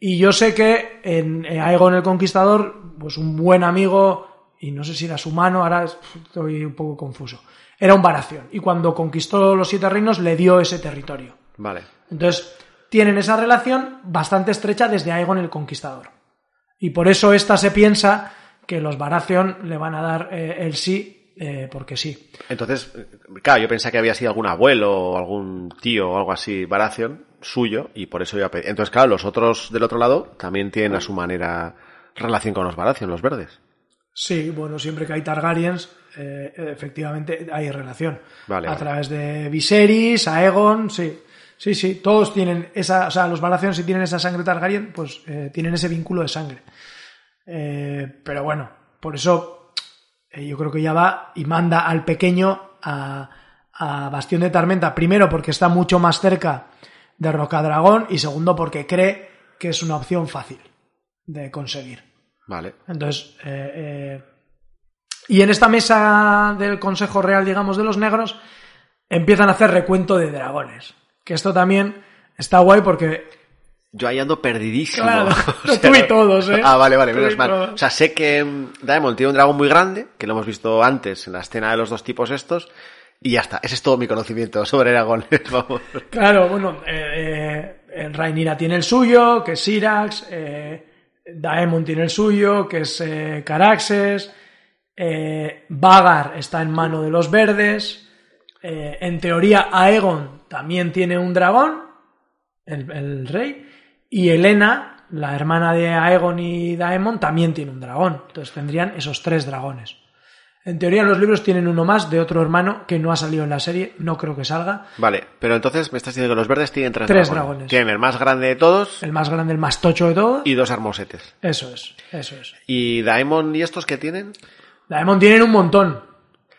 Y yo sé que en eh, Aegon el Conquistador, pues un buen amigo, y no sé si era su mano, ahora estoy un poco confuso. Era un Baratheon. Y cuando conquistó los Siete Reinos, le dio ese territorio. Vale. Entonces, tienen esa relación bastante estrecha desde Aegon el Conquistador. Y por eso esta se piensa que los Baratheon le van a dar eh, el sí, eh, porque sí. Entonces, eh, claro, yo pensaba que había sido algún abuelo o algún tío o algo así, Baratheon, suyo, y por eso iba a pedir. Entonces, claro, los otros del otro lado también tienen a su manera relación con los Baratheon, los verdes. Sí, bueno, siempre que hay Targaryens, eh, efectivamente hay relación. Vale, a vale. través de Viserys, Aegon, sí. Sí, sí, todos tienen esa, o sea, los Baratheon si tienen esa sangre Targaryen, pues eh, tienen ese vínculo de sangre. Eh, pero bueno, por eso eh, yo creo que ya va y manda al pequeño a, a Bastión de Tormenta, primero porque está mucho más cerca de Rocadragón y segundo porque cree que es una opción fácil de conseguir. Vale. Entonces, eh, eh, y en esta mesa del Consejo Real, digamos, de los negros, empiezan a hacer recuento de dragones. Que esto también está guay porque Yo ahí ando perdidísimo. Claro, O sea, tú y todos, ¿eh? Ah, vale, vale, Tú menos mal. todos. O sea, sé que mm, Daemon tiene un dragón muy grande, que lo hemos visto antes en la escena de los dos tipos estos, y ya está. Ese es todo mi conocimiento sobre dragones, vamos. Claro, bueno, eh, eh, Rhaenyra tiene el suyo, que es Syrax, eh, Daemon tiene el suyo, que es eh, Caraxes, eh, Vagar está en mano de los verdes, eh, en teoría Aegon también tiene un dragón, el, el rey, y Helena, la hermana de Aegon y Daemon, también tiene un dragón, entonces tendrían esos tres dragones. En teoría los libros tienen uno más de otro hermano que no ha salido en la serie, no creo que salga, Vale, pero entonces me estás diciendo que los verdes tienen tres, Tres dragones. Tienen el más grande de todos el más grande, el más tocho de todos. y dos armosetes. Eso es, eso es. ¿Y Daemon y estos qué tienen? Daemon tienen un montón.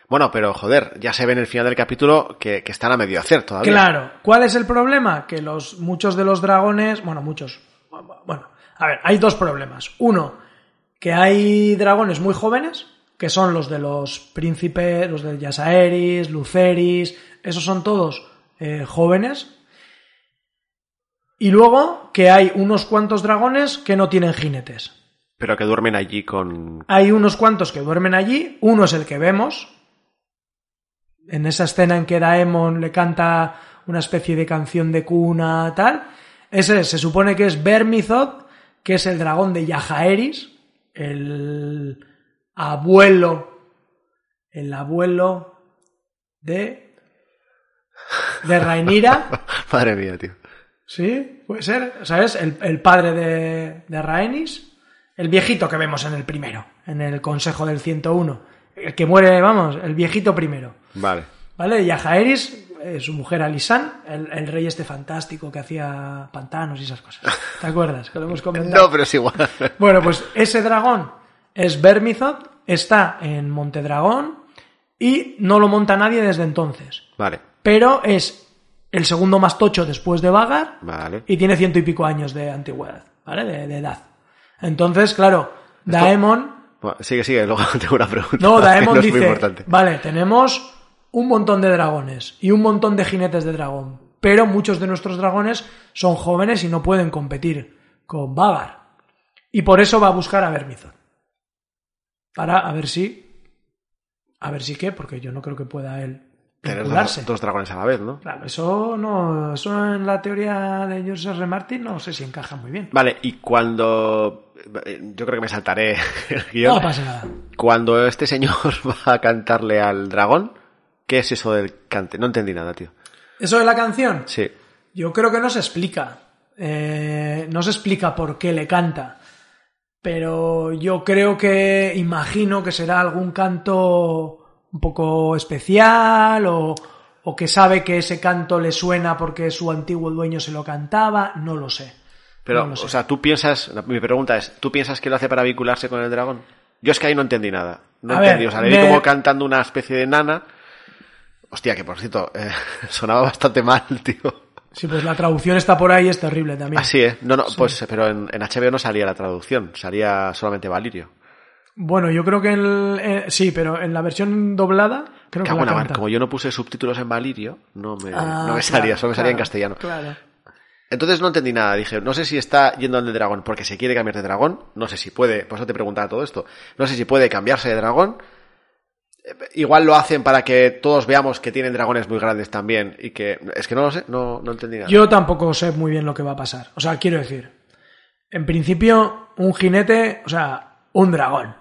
Bueno, pero joder, ya se ve en el final del capítulo que, que están a medio hacer todavía. Claro. ¿Cuál es el problema? Que los, muchos de los dragones, bueno, muchos, bueno, a ver, hay dos problemas. Uno, que hay dragones muy jóvenes, que son los de los príncipes, los de Yasaeris, Luceris, esos son todos eh, jóvenes. Y luego que hay unos cuantos dragones que no tienen jinetes. Pero que duermen allí con... Hay unos cuantos que duermen allí, uno es el que vemos, en esa escena en que Daemon le canta una especie de canción de cuna, tal. Ese se supone que es Vermithod, que es el dragón de Yajaeris, el abuelo, el abuelo de, de Rhaenyra. Madre mía, tío. Sí, puede ser, ¿sabes? El, el padre de, de Rhaenys, el viejito que vemos en el primero, en el Consejo del 101. El que muere, vamos, el viejito primero. Vale. ¿Vale? Y Jaeris, eh, su mujer Alisan, el, el rey este fantástico que hacía pantanos y esas cosas. ¿Te acuerdas? Que lo hemos comentado. No, pero es igual. Bueno, pues ese dragón es Vermithod, está en Montedragón y no lo monta nadie desde entonces. Vale. Pero es el segundo más tocho después de Vagar Vale. y tiene ciento y pico años de antigüedad, ¿vale? De, de edad. Entonces, claro, Daemon, Bueno, sigue, sigue, luego tengo una pregunta. no, Daemon no es muy dice, importante. vale, tenemos un montón de dragones y un montón de jinetes de dragón, pero muchos de nuestros dragones son jóvenes y no pueden competir con Vagar. Y por eso va a buscar a Vermithor. Para a ver si... A ver si qué, porque yo no creo que pueda él Tener dos, dos dragones a la vez, ¿no? Claro, eso no, eso en la teoría de George R. R. Martin no sé si encaja muy bien. Vale, y cuando... Yo creo que me saltaré el guion. No pasa nada. Cuando este señor va a cantarle al dragón, ¿qué es eso del cante? No entendí nada, tío. Eso de la canción, Sí. yo creo que no se explica. Eh, no se explica por qué le canta. Pero yo creo que imagino que será algún canto un poco especial o, o que sabe que ese canto le suena porque su antiguo dueño se lo cantaba. No lo sé. Pero, No lo sé. o sea, tú piensas... Mi pregunta es, ¿tú piensas que lo hace para vincularse con el dragón? Yo es que ahí no entendí nada. No A ver, entendí. o sea, le vi me- como cantando una especie de nana. Hostia, que por cierto, eh, sonaba bastante mal, tío. Sí, pues la traducción está por ahí, es terrible también. Así, ¿eh? No, no, pues, pero en, en HBO no salía la traducción, salía solamente Valirio. Bueno, yo creo que en, eh, sí, pero en la versión doblada creo que Cago la mar, canta. como yo no puse subtítulos en Valirio, no me, Ah, no me claro, salía, solo me salía en castellano. Claro. Entonces no entendí nada, dije, no sé si está yendo al de dragón porque se quiere cambiar de dragón, no sé si puede, por eso te preguntaba todo esto, no sé si puede cambiarse de dragón, igual lo hacen para que todos veamos que tienen dragones muy grandes también y que, es que no lo sé, no, no entendí nada. Yo tampoco sé muy bien lo que va a pasar. O sea, quiero decir, en principio, un jinete, o sea, un dragón.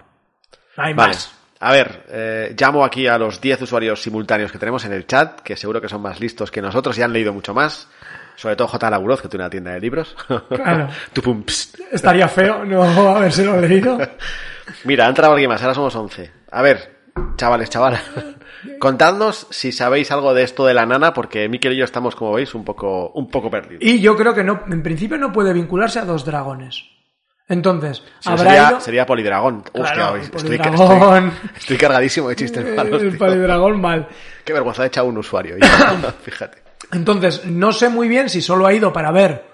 No hay Vale. más. A ver, eh, llamo aquí a los 10 usuarios simultáneos que tenemos en el chat, que seguro que son más listos que nosotros y han leído mucho más. Sobre todo J. Laguroz, que tiene una tienda de libros. Claro. Tupum. Estaría feo no habérselo leído. Mira, ha entrado alguien más, ahora somos 11. A ver, chavales, chavalas. Contadnos si sabéis algo de esto de la nana, porque Miquel y yo estamos, como veis, un poco, un poco perdidos. Y yo creo que no, en principio no puede vincularse a dos dragones. Entonces, habrá sería, ido... sería polidragón. Claro, estoy, polidragón. estoy- estoy cargadísimo de chistes malos. el tío. palidragón mal. Qué vergüenza ha echado un usuario. ya, Fíjate. Entonces, no sé muy bien si solo ha ido para ver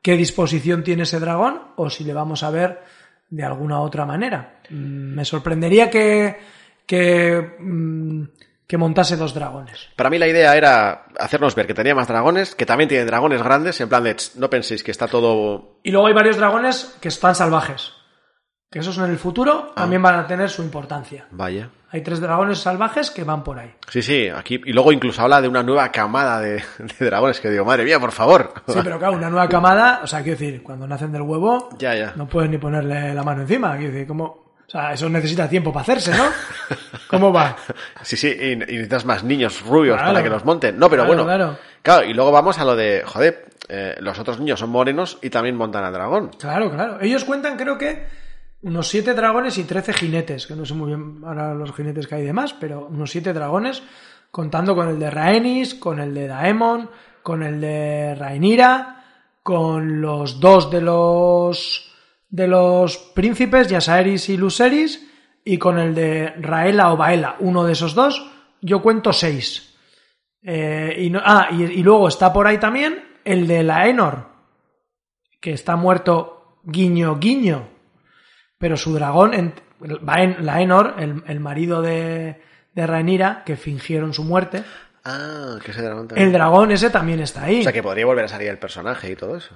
qué disposición tiene ese dragón o si le vamos a ver de alguna otra manera. Mm, Me sorprendería que, que, mm, que montase dos dragones. Para mí la idea era hacernos ver que tenía más dragones, que también tiene dragones grandes, en plan de, "Tss, no penséis que está todo... Y luego hay varios dragones que están salvajes. Que esos en el futuro Ah. también van a tener su importancia. Vaya. Hay tres dragones salvajes que van por ahí. Sí, sí, aquí. Y luego incluso habla de una nueva camada de, de dragones que digo, madre mía, por favor. Sí, pero claro, una nueva camada, o sea, quiero decir, cuando nacen del huevo, Ya, ya. no puedes ni ponerle la mano encima. Quiero decir, ¿cómo? O sea, eso necesita tiempo para hacerse, ¿no? ¿Cómo va? Sí, sí, y, y necesitas más niños rubios Claro. para que los monten. No, pero Claro, bueno. claro. Claro, y luego vamos a lo de, joder, eh, los otros niños son morenos y también montan al dragón. Claro, claro. Ellos cuentan, creo que, unos siete dragones y trece jinetes, que no sé muy bien ahora los jinetes que hay de más, pero unos siete dragones, contando con el de Rhaenys, con el de Daemon, con el de Rhaenyra, con los dos de los de los príncipes, Yasaeris y Luceris, y con el de Raela o Baela, uno de esos dos, yo cuento seis. Eh, y, no- ah, y, y luego está por ahí también el de Laenor, que está muerto guiño guiño, pero su dragón, en, Laenor, el, el marido de, de Rhaenyra, que fingieron su muerte, Ah, que ese dragón también. el dragón ese también está ahí. O sea, que podría volver a salir el personaje y todo eso.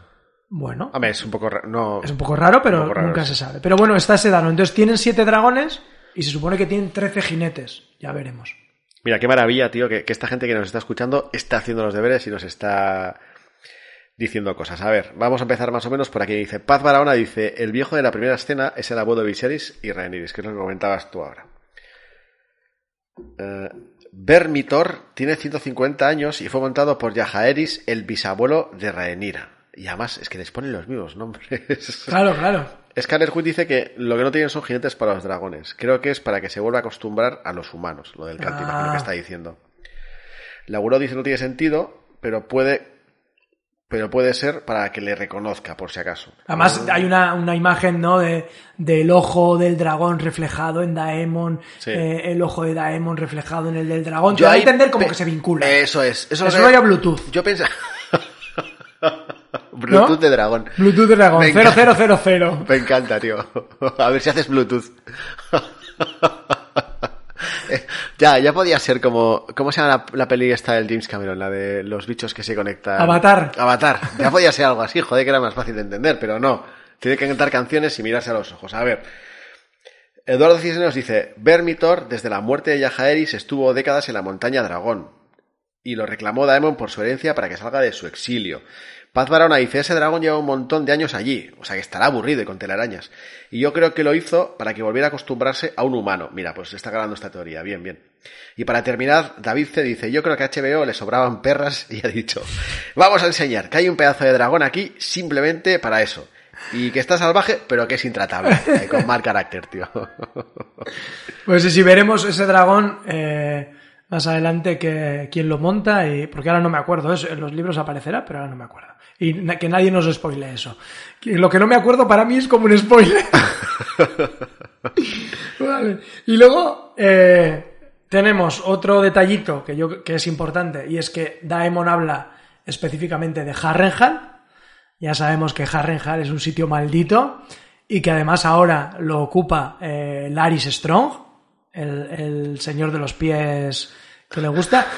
Bueno, Hombre, es un poco... ra- No... es un poco raro, pero poco raro, nunca sí. se sabe. Pero bueno, está ese dragón. Entonces tienen siete dragones y se supone que tienen trece jinetes. Ya veremos. Mira, qué maravilla, tío, que, que esta gente que nos está escuchando está haciendo los deberes y nos está diciendo cosas. A ver, vamos a empezar más o menos por aquí. Dice, Paz Barahona dice, el viejo de la primera escena es el abuelo de Viserys y Rhaenyra, que es lo que comentabas tú ahora. Eh, Vermitor tiene 150 años y fue montado por Yajaeris, el bisabuelo de Rhaenyra. Y además, es que les ponen los mismos nombres. Claro, claro. Scanner Hood dice que lo que no tienen son jinetes para los dragones. Creo que es para que se vuelva a acostumbrar a los humanos, lo del canto, Ah. imagino que está diciendo. Lauro dice no tiene sentido, pero puede pero puede ser para que le reconozca, por si acaso. Además, hay una, una imagen, ¿no? De, del ojo del dragón reflejado en Daemon, Sí. eh, el ojo de Daemon reflejado en el del dragón. Yo Yo da a ahí entender como que se vincula. Eso es. Eso Es rollo Bluetooth. Yo pensaba... Bluetooth ¿No? de dragón. Bluetooth de dragón, Me encanta. 0000. Me encanta, tío. A ver si haces Bluetooth. Ya, ya podía ser como... ¿Cómo se llama la, la peli esta del James Cameron? La de los bichos que se conectan. Avatar. Avatar. Ya podía ser algo así, joder, que era más fácil de entender, pero no. Tiene que cantar canciones y mirarse a los ojos. A ver. Eduardo Cisneros dice, Vermitor, desde la muerte de Yajaeris, estuvo décadas en la montaña Dragón. Y lo reclamó Daemon por su herencia para que salga de su exilio. Paz Barona dice, ese dragón lleva un montón de años allí, o sea que estará aburrido y con telarañas. Y yo creo que lo hizo para que volviera a acostumbrarse a un humano. Mira, pues está grabando esta teoría, bien, bien. Y para terminar, David C. dice, yo creo que a HBO le sobraban perras y ha dicho, vamos a enseñar que hay un pedazo de dragón aquí simplemente para eso. Y que está salvaje, pero que es intratable, eh, con mal carácter, tío. Pues sí, sí, veremos ese dragón eh, más adelante que quién lo monta, y, porque ahora no me acuerdo, eso, en los libros aparecerá, pero ahora no me acuerdo. Y na- que nadie nos spoile eso. Lo que no me acuerdo para mí es como un spoiler. Vale. Y luego eh, tenemos otro detallito que, yo, que es importante, y es que Daemon habla específicamente de Harrenhal. Ya sabemos que Harrenhal es un sitio maldito y que además ahora lo ocupa eh, Laris Strong, el, el señor de los pies que le gusta.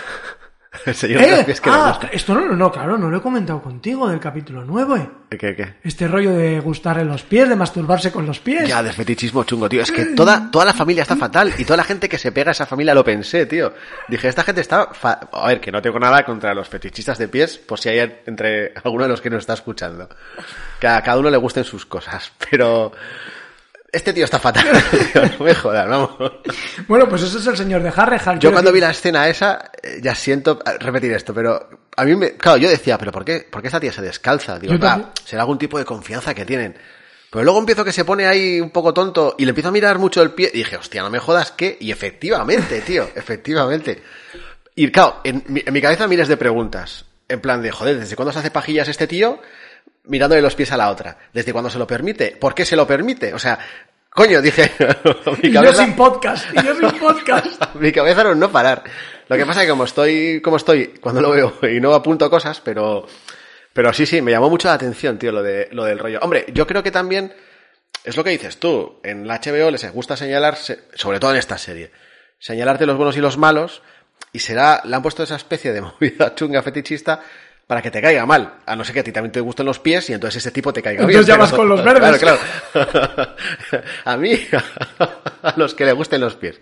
El señor de los ¡Eh! pies que le ah, gusta. esto no, no, claro, no lo he comentado contigo del capítulo 9. ¿Qué, qué? Este rollo de gustarle los pies, de masturbarse con los pies. Ya, del fetichismo chungo, tío. Es que toda, toda la familia está fatal y toda la gente que se pega a esa familia lo pensé, tío. Dije, esta gente está... fa- A ver, que no tengo nada contra los fetichistas de pies, por si hay entre alguno de los que nos está escuchando. Que a cada uno le gusten sus cosas, pero... Este tío está fatal, no me jodas, vamos. Bueno, pues ese es el señor de Harrenhal. Yo cuando vi la escena esa, eh, ya siento eh, repetir esto, pero a mí me, claro, yo decía, pero ¿por qué, por qué esta tía se descalza? Digo, "Ah, será algún tipo de confianza que tienen. Pero luego empiezo que se pone ahí un poco tonto y le empiezo a mirar mucho el pie y dije, hostia, no me jodas que, y efectivamente, tío, efectivamente. Y claro, en mi, en mi cabeza miles de preguntas. En plan de, joder, ¿desde cuándo se hace pajillas este tío? Mirándole los pies a la otra. ¿Desde cuándo se lo permite? ¿Por qué se lo permite? O sea, coño, dije, mi Y yo sin podcast, y yo sin podcast. Mi cabeza era un no parar. Lo que pasa es que como estoy, como estoy, cuando lo veo y no apunto cosas, pero, pero sí, sí, me llamó mucho la atención, tío, lo de, lo del rollo. Hombre, yo creo que también, es lo que dices tú, en la HBO les gusta señalarse, sobre todo en esta serie, señalarte los buenos y los malos, y será, le han puesto esa especie de movida chunga fetichista para que te caiga mal. A no ser que a ti también te gusten los pies y entonces ese tipo te caiga bien. Entonces ya vas pero- con los verdes. Claro, claro. A mí, a los que le gusten los pies.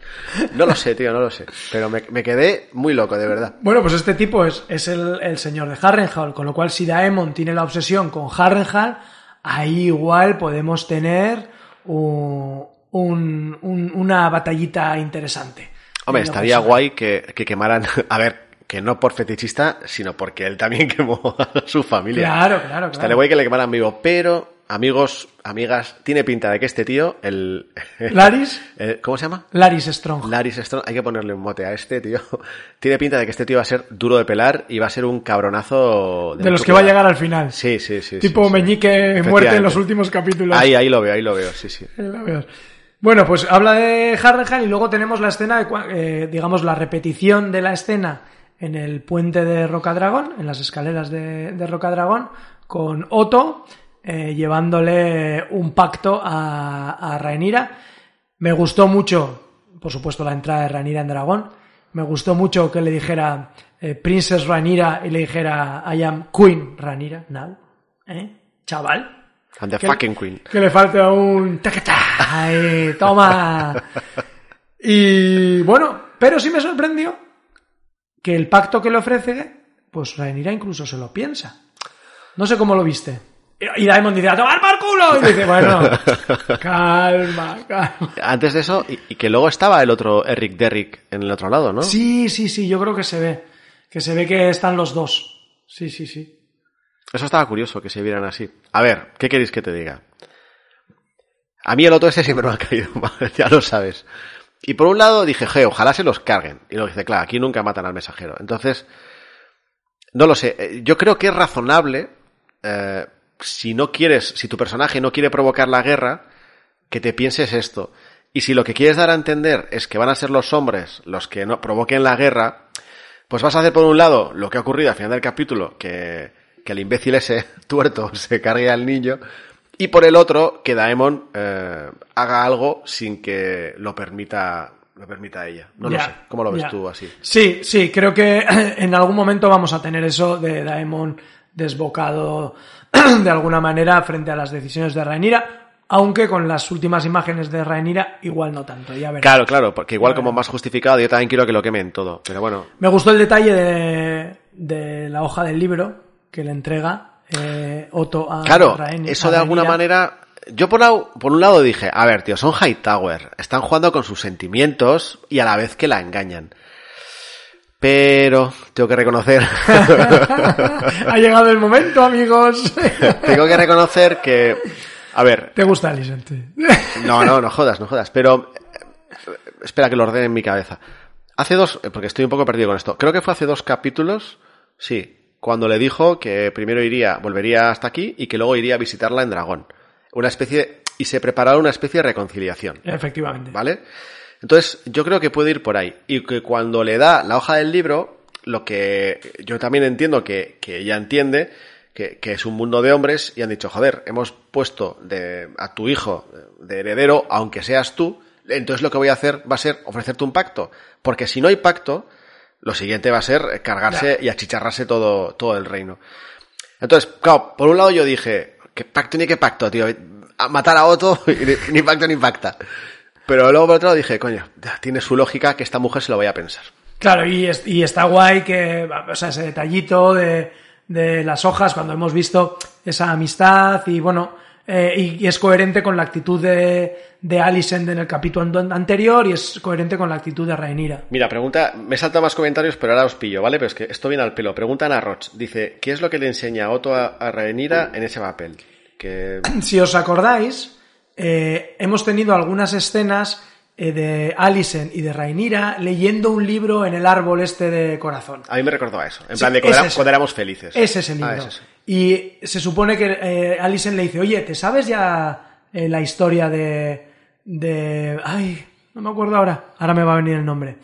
No lo sé, tío, no lo sé. Pero me, me quedé muy loco, de verdad. Bueno, pues este tipo es, es el, el señor de Harrenhal, con lo cual si Daemon tiene la obsesión con Harrenhal, ahí igual podemos tener un- un- un- una batallita interesante. Hombre, estaría guay que, que quemaran, a ver, que no por fetichista, sino porque él también quemó a su familia. Claro, claro, claro. Estaría guay que le quemaran vivo, pero, amigos, amigas, tiene pinta de que este tío, el... Laris, el- ¿Cómo se llama? Laris Strong. Laris Strong, hay que ponerle un mote a este tío. Tiene pinta de que este tío va a ser duro de pelar y va a ser un cabronazo de los mucho que va a llegar al final. Sí, sí, sí. tipo sí, sí. Meñique muerte en los últimos capítulos. Ahí, ahí lo veo, ahí lo veo, sí, sí. Ahí la ves. Bueno, pues habla de Harrenhal y luego tenemos la escena, de, eh, digamos, la repetición de la escena en el puente de Rocadragón, en las escaleras de, de Rocadragón, con Otto eh, llevándole un pacto a, a Rhaenyra. Me gustó mucho, por supuesto, la entrada de Rhaenyra en Dragón. Me gustó mucho que le dijera eh, Princess Rhaenyra y le dijera I am Queen Rhaenyra now. ¿Eh? Chaval. And the Que- fucking queen. Que le falta un. Ahí, toma. Y bueno, pero sí me sorprendió que el pacto que le ofrece, pues Rhaenyra incluso se lo piensa. No sé cómo lo viste. Y Daemon dice, ¡a tomar por culo! Y dice, bueno, calma, calma. Antes de eso, y, que luego estaba el otro Eric Derrick en el otro lado, ¿no? Sí, sí, sí, yo creo que se ve. Que se ve que están los dos. Sí, sí, sí. Eso estaba curioso que se vieran así. A ver, ¿qué queréis que te diga? A mí el otro ese siempre me ha caído mal, ya lo sabes. Y por un lado dije, je, ojalá se los carguen. Y luego dice, claro, aquí nunca matan al mensajero. Entonces, no lo sé. Eh, Yo creo que es razonable eh, si no quieres, si tu personaje no quiere provocar la guerra, que te pienses esto. Y si lo que quieres dar a entender es que van a ser los hombres los que no provoquen la guerra, pues vas a hacer por un lado lo que ha ocurrido al final del capítulo, que, que el imbécil ese tuerto se cargue al niño, y por el otro, que Daemon eh, haga algo sin que lo permita lo permita ella. No lo sé. ¿Cómo lo ves tú así? Sí, sí, creo que en algún momento vamos a tener eso de Daemon desbocado de alguna manera frente a las decisiones de Rhaenyra, aunque con las últimas imágenes de Rhaenyra igual no tanto, ya. Claro, claro, porque igual como más justificado, yo también quiero que lo quemen todo. Pero bueno, Me gustó el detalle de, de la hoja del libro que le entrega eh, Otto a Claro, eso a de alguna manera. Yo por, lado- por un lado dije, a ver, tío, son Hightower, están jugando con sus sentimientos y a la vez que la engañan. Pero tengo que reconocer, ha llegado el momento, amigos. tengo que reconocer que, a ver, ¿Te gusta Alicent? no, no, no jodas, no jodas, pero eh, espera que lo ordene en mi cabeza. Hace dos, eh, porque estoy un poco perdido con esto. Creo que fue hace dos capítulos, sí, cuando le dijo que primero iría, volvería hasta aquí y que luego iría a visitarla en Dragón. Una especie, y se preparaba una especie de reconciliación. Efectivamente. ¿Vale? Entonces, yo creo que puede ir por ahí. Y que cuando le da la hoja del libro, lo que yo también entiendo que, que ella entiende, que, que es un mundo de hombres, y han dicho, joder, hemos puesto de, a tu hijo de heredero, aunque seas tú, entonces lo que voy a hacer va a ser ofrecerte un pacto. Porque si no hay pacto, lo siguiente va a ser cargarse y achicharrarse todo, todo el reino. Entonces, claro, por un lado yo dije, ¿qué pacto ni qué pacto, tío? A matar a Otto, y ni, pacto ni pacta. Pero luego por otro lado dije, coño, tiene su lógica que esta mujer se lo vaya a pensar. Claro, y, es- y está guay que, o sea, ese detallito de, de las hojas, cuando hemos visto esa amistad y bueno, eh, y, y es coherente con la actitud de, de Alicent en el capítulo an- anterior y es coherente con la actitud de Rhaenyra. Mira, pregunta, me salta más comentarios, pero ahora os pillo, ¿vale? Pero es que esto viene al pelo. Preguntan a Roch, dice, ¿qué es lo que le enseña Otto a, a Rhaenyra en ese papel? Que... Si os acordáis, eh, hemos tenido algunas escenas eh, de Alicent y de Rhaenyra leyendo un libro en el árbol este de corazón. A mí me recordó a eso, en Sí, plan de cuando, era- éramos felices. Ese es el Ah, libro. es. Y se supone que eh, Alicent le dice, oye, ¿te sabes ya eh, la historia de, de... Ay, no me acuerdo ahora. Ahora me va a venir el nombre.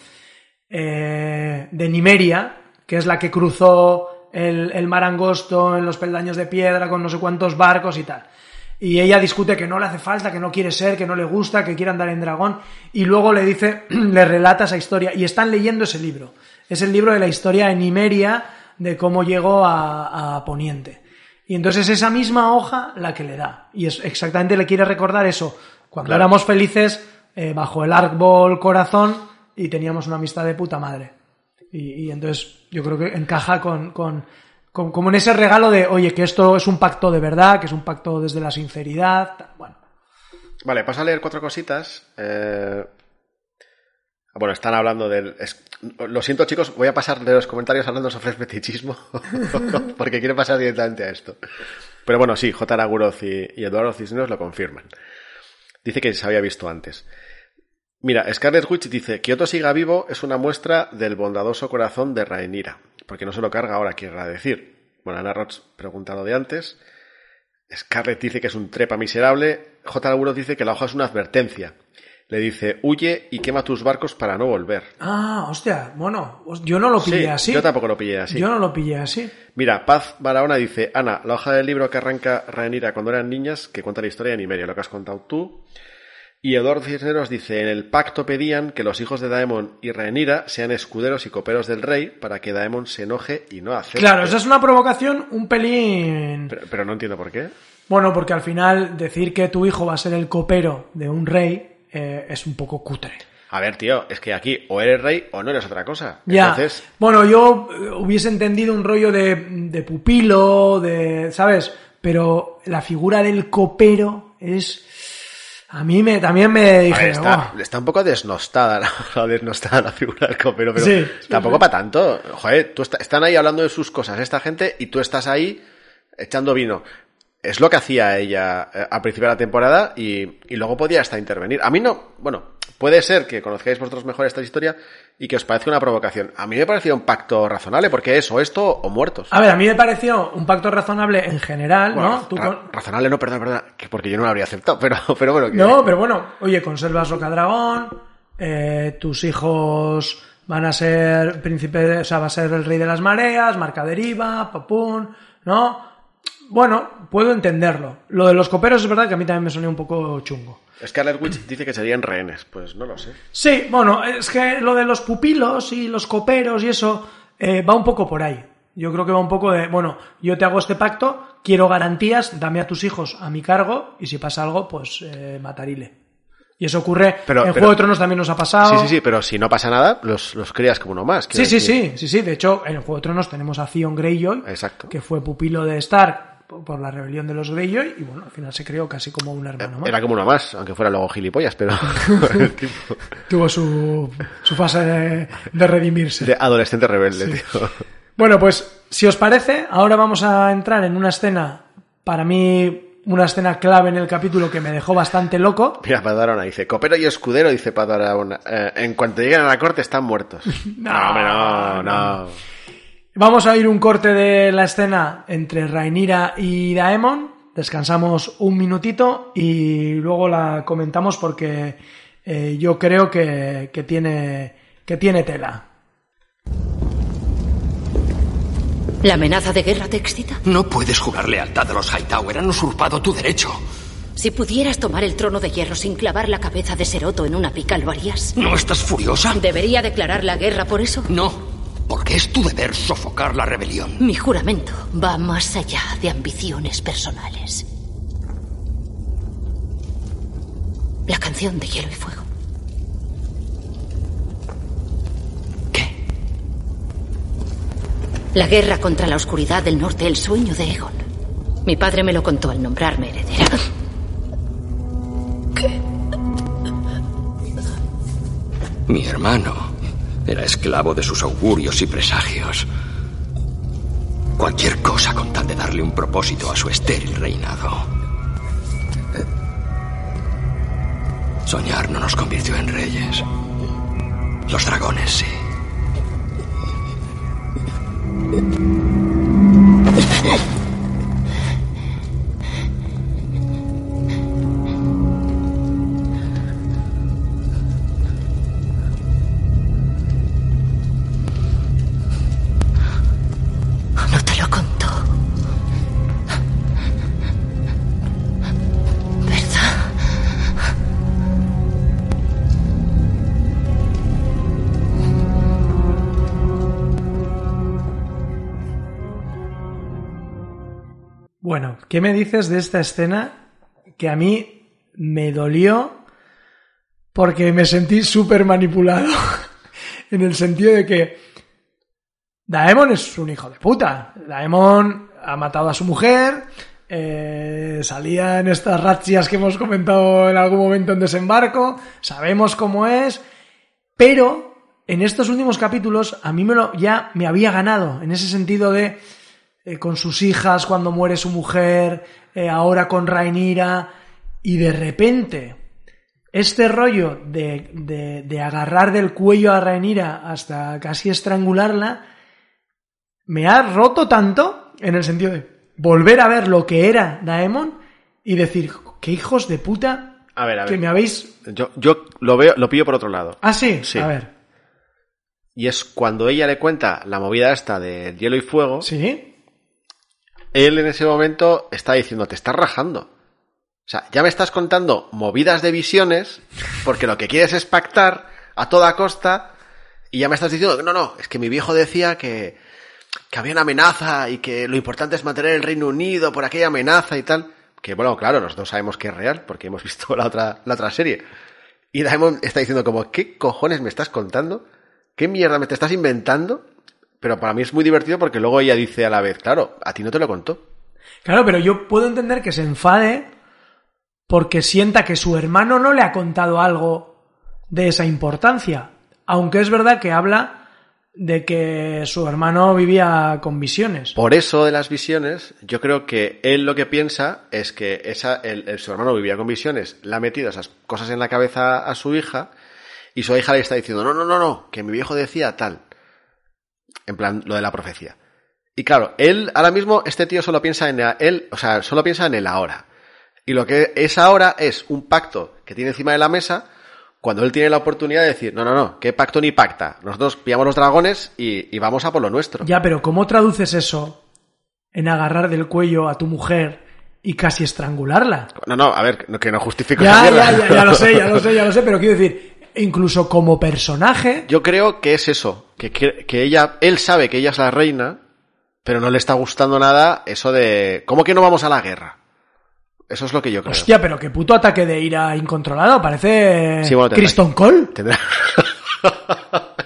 Eh, de Nimeria, que es la que cruzó el, el mar angosto en los peldaños de piedra con no sé cuántos barcos y tal. Y ella discute que no le hace falta, que no quiere ser, que no le gusta, que quiere andar en dragón. Y luego le dice, le relata esa historia. Y están leyendo ese libro. Es el libro de la historia de Nimeria, de cómo llegó a, a Poniente. Y entonces es esa misma hoja la que le da. Y es exactamente le quiere recordar eso. Cuando Claro. éramos felices eh, bajo el árbol corazón y teníamos una amistad de puta madre. Y, y entonces yo creo que encaja con, con, con- como en ese regalo de, oye, que esto es un pacto de verdad, que es un pacto desde la sinceridad. Bueno, Vale, paso a leer cuatro cositas. Eh, Bueno, están hablando del... es- Lo siento chicos, voy a pasar de los comentarios hablando sobre el fetichismo, porque quiero pasar directamente a esto. Pero bueno, sí, J. Araguroz y, Eduardo Cisneros lo confirman. Dice que se había visto antes. Mira, Scarlet Witch dice que Otto siga vivo es una muestra del bondadoso corazón de Rhaenyra, porque no se lo carga ahora, quiere decir. Bueno, Ana Roch pregunta lo de antes. Scarlett dice que es un trepa miserable. J. Araguroz dice que la hoja es una advertencia. Le dice, huye y quema tus barcos para no volver. Ah, hostia, bueno, yo no lo pillé Sí, así. Yo tampoco lo pillé así. Yo no lo pillé así. Mira, Paz Barahona dice, Ana, la hoja del libro que arranca Rhaenyra cuando eran niñas, que cuenta la historia de Nimeria, lo que has contado tú. Y Eduardo Cisneros dice, en el pacto pedían que los hijos de Daemon y Rhaenyra sean escuderos y coperos del rey para que Daemon se enoje y no acepte. Claro, esa es una provocación un pelín... Pero, pero no entiendo por qué. Bueno, porque al final decir que tu hijo va a ser el copero de un rey eh, es un poco cutre. A ver, tío, es que aquí o eres rey o no eres otra cosa. Ya. Entonces, Bueno, yo eh, hubiese entendido un rollo de, de pupilo, de. ¿Sabes? Pero la figura del copero es. A mí me, también me ver, dije. está, "Oh". está un poco desnostada la, la desnostada la figura del copero, pero sí, tampoco sí. para tanto. Joder, tú está- están ahí hablando de sus cosas esta gente y tú estás ahí echando vino. Es lo que hacía ella eh, al principio de la temporada y, y luego podía hasta intervenir. A mí no, bueno, puede ser que conozcáis vosotros mejor esta historia y que os parezca una provocación. A mí me pareció un pacto razonable porque es o esto o muertos. A ver, a mí me pareció un pacto razonable en general, Bueno, ¿no? Tú ra- con- Razonable no, perdón, perdón, que porque yo no lo habría aceptado, pero, pero bueno. que- No, pero bueno, oye, conservas Roca Dragón, eh, tus hijos van a ser príncipe, o sea, va a ser el rey de las mareas, marca deriva, papún, ¿no? Bueno, puedo entenderlo. Lo de los coperos es verdad que a mí también me sonó un poco chungo. Scarlet Witch dice que serían rehenes, pues no lo sé. Sí, bueno, es que lo de los pupilos y los coperos y eso eh, va un poco por ahí. Yo creo que va un poco de, bueno, yo te hago este pacto, quiero garantías, dame a tus hijos a mi cargo y si pasa algo, pues eh, matarile. Y eso ocurre, Pero- en pero- Juego de Tronos también nos ha pasado. Sí, sí, sí, pero si no pasa nada, los, los crías como uno más. Sí, sí, sí, sí, sí. De hecho, en el Juego de Tronos tenemos a Theon Greyjoy, Exacto. que fue pupilo de Stark por la rebelión de los Greyjoy y bueno, al final se creó casi como un hermano más. Era como uno más, aunque fuera luego gilipollas, pero Tuvo su, su fase de, de redimirse. de adolescente rebelde, tío. Bueno, pues si os parece, ahora vamos a entrar en una escena, para mí, una escena clave en el capítulo que me dejó bastante loco. Mira, Padarona dice, copero y escudero, dice Padarona, eh, en cuanto lleguen a la corte están muertos. No, no, no. Vamos a ir un corte de la escena entre Rhaenyra y Daemon. Descansamos un minutito y luego la comentamos porque eh, yo creo que, que tiene, que tiene tela. ¿La amenaza de guerra te excita? No puedes jurar lealtad a los Hightower. Han usurpado tu derecho. Si pudieras tomar el trono de hierro sin clavar la cabeza de Seroto en una pica, ¿lo harías? ¿No estás furiosa? ¿Debería declarar la guerra por eso? No, porque es tu deber sofocar la rebelión. Mi juramento va más allá de ambiciones personales. La canción de hielo y fuego. ¿Qué? La guerra contra la oscuridad del norte, el sueño de Egon. Mi padre me lo contó al nombrarme heredera. Mi hermano era esclavo de sus augurios y presagios. Cualquier cosa con tal de darle un propósito a su estéril reinado. Soñar no nos convirtió en reyes. Los dragones sí. Bueno, ¿qué me dices de esta escena que a mí me dolió porque me sentí súper manipulado? en el sentido de que Daemon es un hijo de puta. Daemon ha matado a su mujer, eh, salía en estas razzias que hemos comentado en algún momento en desembarco, sabemos cómo es, pero en estos últimos capítulos a mí me lo, ya me había ganado, en ese sentido de eh, con sus hijas cuando muere su mujer, eh, ahora con Rhaenyra, y de repente este rollo de, de, de agarrar del cuello a Rhaenyra hasta casi estrangularla, me ha roto tanto en el sentido de volver a ver lo que era Daemon y decir, qué hijos de puta A ver, a que me habéis... Yo, yo lo veo, lo pillo por otro lado. Ah, sí, Sí. a ver. Y es cuando ella le cuenta la movida esta del hielo y fuego, Sí, él en ese momento está diciendo, te estás rajando. O sea, ya me estás contando movidas de visiones, porque lo que quieres es pactar a toda costa, y ya me estás diciendo que no, no, es que mi viejo decía que, que había una amenaza y que lo importante es mantener el Reino Unido por aquella amenaza y tal. Que bueno, claro, nosotros sabemos que es real, porque hemos visto la otra, la otra serie. Y Daemon está diciendo como, ¿qué cojones me estás contando? ¿Qué mierda me te estás inventando? Pero para mí es muy divertido porque luego ella dice a la vez, claro, a ti no te lo contó. Claro, pero yo puedo entender que se enfade porque sienta que su hermano no le ha contado algo de esa importancia. Aunque es verdad que habla de que su hermano vivía con visiones. Por eso de las visiones, yo creo que él lo que piensa es que esa, el, el- su hermano vivía con visiones, le ha metido esas cosas en la cabeza a su hija Y su hija le está diciendo, no, no, no, no, que mi viejo decía tal. En plan, lo de la profecía. Y claro, él, ahora mismo, este tío solo piensa en él, o sea, solo piensa en el ahora. Y lo que es ahora es un pacto que tiene encima de la mesa cuando él tiene la oportunidad de decir, no, no, no, ¿qué pacto ni pacta? Nosotros pillamos los dragones y, y vamos a por lo nuestro. Ya, pero ¿cómo traduces eso en agarrar del cuello a tu mujer y casi estrangularla? No, no, a ver, que no justifico Ya, esa ya, ya, ya lo sé, ya lo sé, ya lo sé, pero quiero decir, incluso como personaje, Yo creo que es eso, que, que, ella, él sabe que ella es la reina, pero no le está gustando nada eso de, ¿cómo que no vamos a la guerra? Eso es lo que yo creo. hostia, pero qué puto ataque de ira incontrolado, parece Sí, bueno, Kristen Cole. Tendrá-